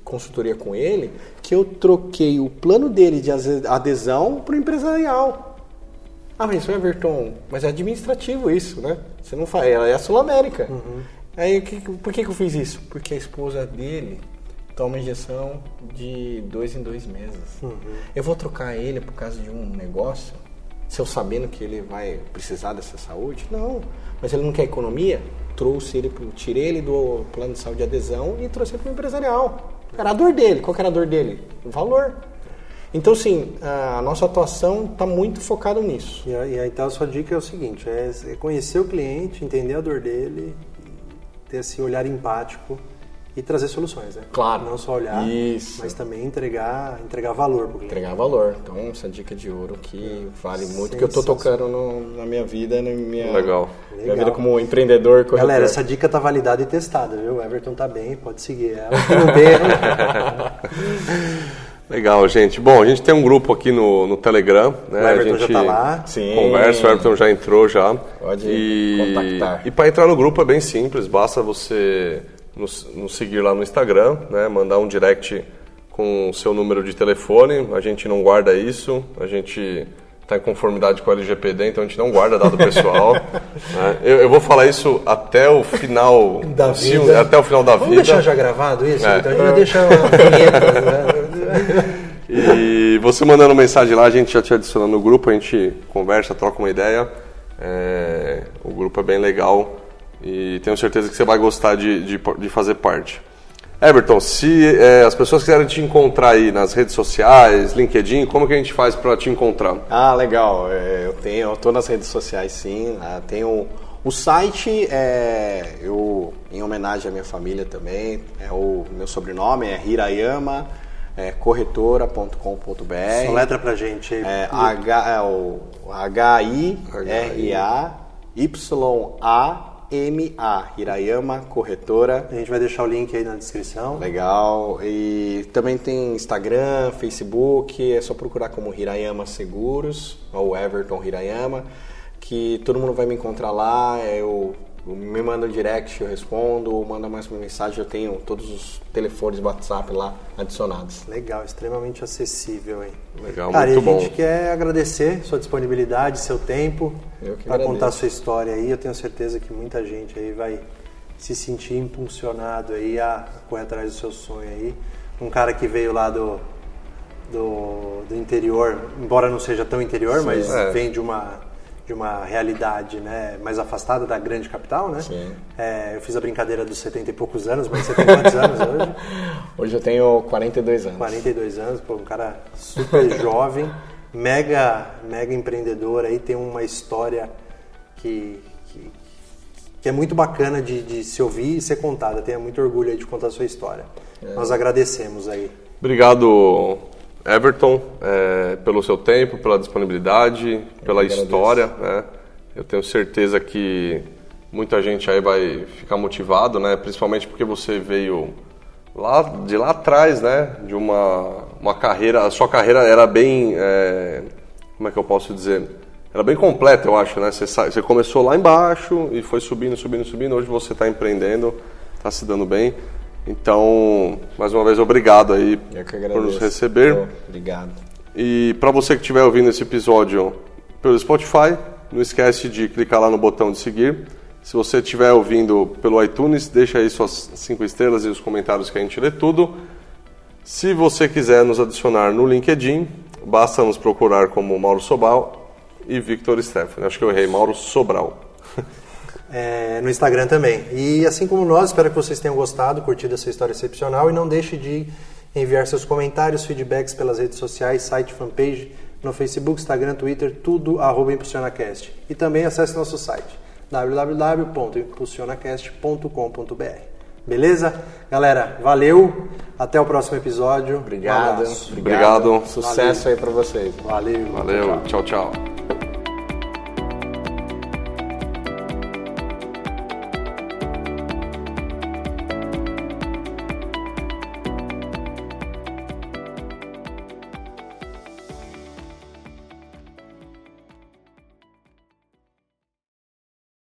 consultoria com ele que eu troquei o plano dele de adesão para o empresarial. Ah, mas Everton, mas é administrativo isso, né? Você não faz, ela é a Sul América. Uhum. Aí que, por que, que eu fiz isso? Porque a esposa dele toma injeção de dois em dois meses. Uhum. Eu vou trocar ele por causa de um negócio, se eu sabendo que ele vai precisar dessa saúde? Não. Mas ele não quer economia? Trouxe ele, tirei ele do plano de saúde de adesão e trouxe ele para o empresarial. Era a dor dele. Qual era a dor dele? O valor. Então, sim, a nossa atuação está muito focada nisso. E, e então a sua dica é o seguinte, é, é conhecer o cliente, entender a dor dele, ter esse olhar empático e trazer soluções, né? Claro. Não só olhar, Isso. mas também entregar, entregar valor para o cliente. Entregar valor. Então, essa dica de ouro que vale muito, que eu estou tocando no, na minha vida, na minha, Legal. minha Legal. vida como empreendedor, corretor. Galera, essa dica tá validada e testada, viu? O Everton tá bem, pode seguir ela. Não Legal, gente. Bom, a gente tem um grupo aqui no, no Telegram. Né? O Everton a gente já está lá. Sim. Conversa, o Everton já entrou já. Pode e, contactar. E para entrar no grupo é bem simples, basta você nos, nos, seguir lá no Instagram, né? mandar um direct com o seu número de telefone. A gente não guarda isso, a gente está em conformidade com o LGPD, então a gente não guarda dado pessoal. né? eu, eu, vou falar isso até o final da vida. até o final da Vamos vida. deixar já gravado isso? É. Então a gente vai deixar uma vinheta. Né? E você mandando mensagem lá, a gente já te adiciona no grupo, a gente conversa, troca uma ideia. É, o grupo é bem legal e tenho certeza que você vai gostar de, de, de fazer parte. Everton, se é, as pessoas quiserem te encontrar aí nas redes sociais, LinkedIn, como que a gente faz para te encontrar? Ah, legal. É, eu tenho, eu tô nas redes sociais sim. Né? Tenho o site, é, eu em homenagem à minha família também. É o meu sobrenome é Hirayama. É, corretora.com.br. Só letra pra gente aí. É, H, é o H-I-R-A-Y-A MA, Hirayama Corretora. A gente vai deixar o link aí na descrição. Legal. E também tem Instagram, Facebook, é só procurar como Hirayama Seguros ou Everton Hirayama, que todo mundo vai me encontrar lá. Eu me manda um direct, eu respondo, ou manda mais uma mensagem, eu tenho todos os telefones WhatsApp lá adicionados. Legal, extremamente acessível, hein? Legal, Cara, muito bom. a gente quer agradecer sua disponibilidade, seu tempo para contar sua história aí. Eu tenho certeza que muita gente aí vai se sentir impulsionado aí a correr atrás do seu sonho aí. Um cara que veio lá do, do, do interior, embora não seja tão interior, Sim, mas é. vem de uma de uma realidade né, mais afastada da grande capital, né? Sim. É, eu fiz a brincadeira dos 70 e poucos anos, mas você tem quantos anos hoje? Hoje eu tenho 42 anos. 42 anos, pô, um cara super jovem, mega, mega empreendedor aí, tem uma história que, que, que é muito bacana de, de, se ouvir e ser contada. Tenho muito orgulho aí de contar a sua história. É. Nós agradecemos aí. Obrigado, Everton, é, pelo seu tempo, pela disponibilidade, pela história. Né? Eu tenho certeza que muita gente aí vai ficar motivado, né? Principalmente porque você veio lá de lá atrás, né? De uma, uma carreira, a sua carreira era bem, é, como é que eu posso dizer? Era bem completa, eu acho, né? Você, você começou lá embaixo e foi subindo, subindo, subindo. Hoje você está empreendendo, está se dando bem. Então, mais uma vez, obrigado aí por nos receber. Obrigado. E para você que estiver ouvindo esse episódio pelo Spotify, não esquece de clicar lá no botão de seguir. Se você estiver ouvindo pelo iTunes, deixa aí suas cinco estrelas e os comentários que a gente lê tudo. Se você quiser nos adicionar no LinkedIn, basta nos procurar como Mauro Sobral e Victor Stefani. Acho que eu errei, Mauro Sobral é, no Instagram também. E assim como nós, espero que vocês tenham gostado, curtido essa história excepcional e não deixe de enviar seus comentários, feedbacks pelas redes sociais, site, fanpage, no Facebook, Instagram, Twitter, tudo arroba ImpulsionaCast. E também acesse nosso site www.impulsionacast.com.br. Beleza? Galera, valeu. Até o próximo episódio. Obrigado. Um obrigado. obrigado. Sucesso Valeu. aí para vocês. Valeu. Valeu. tchau. tchau. tchau.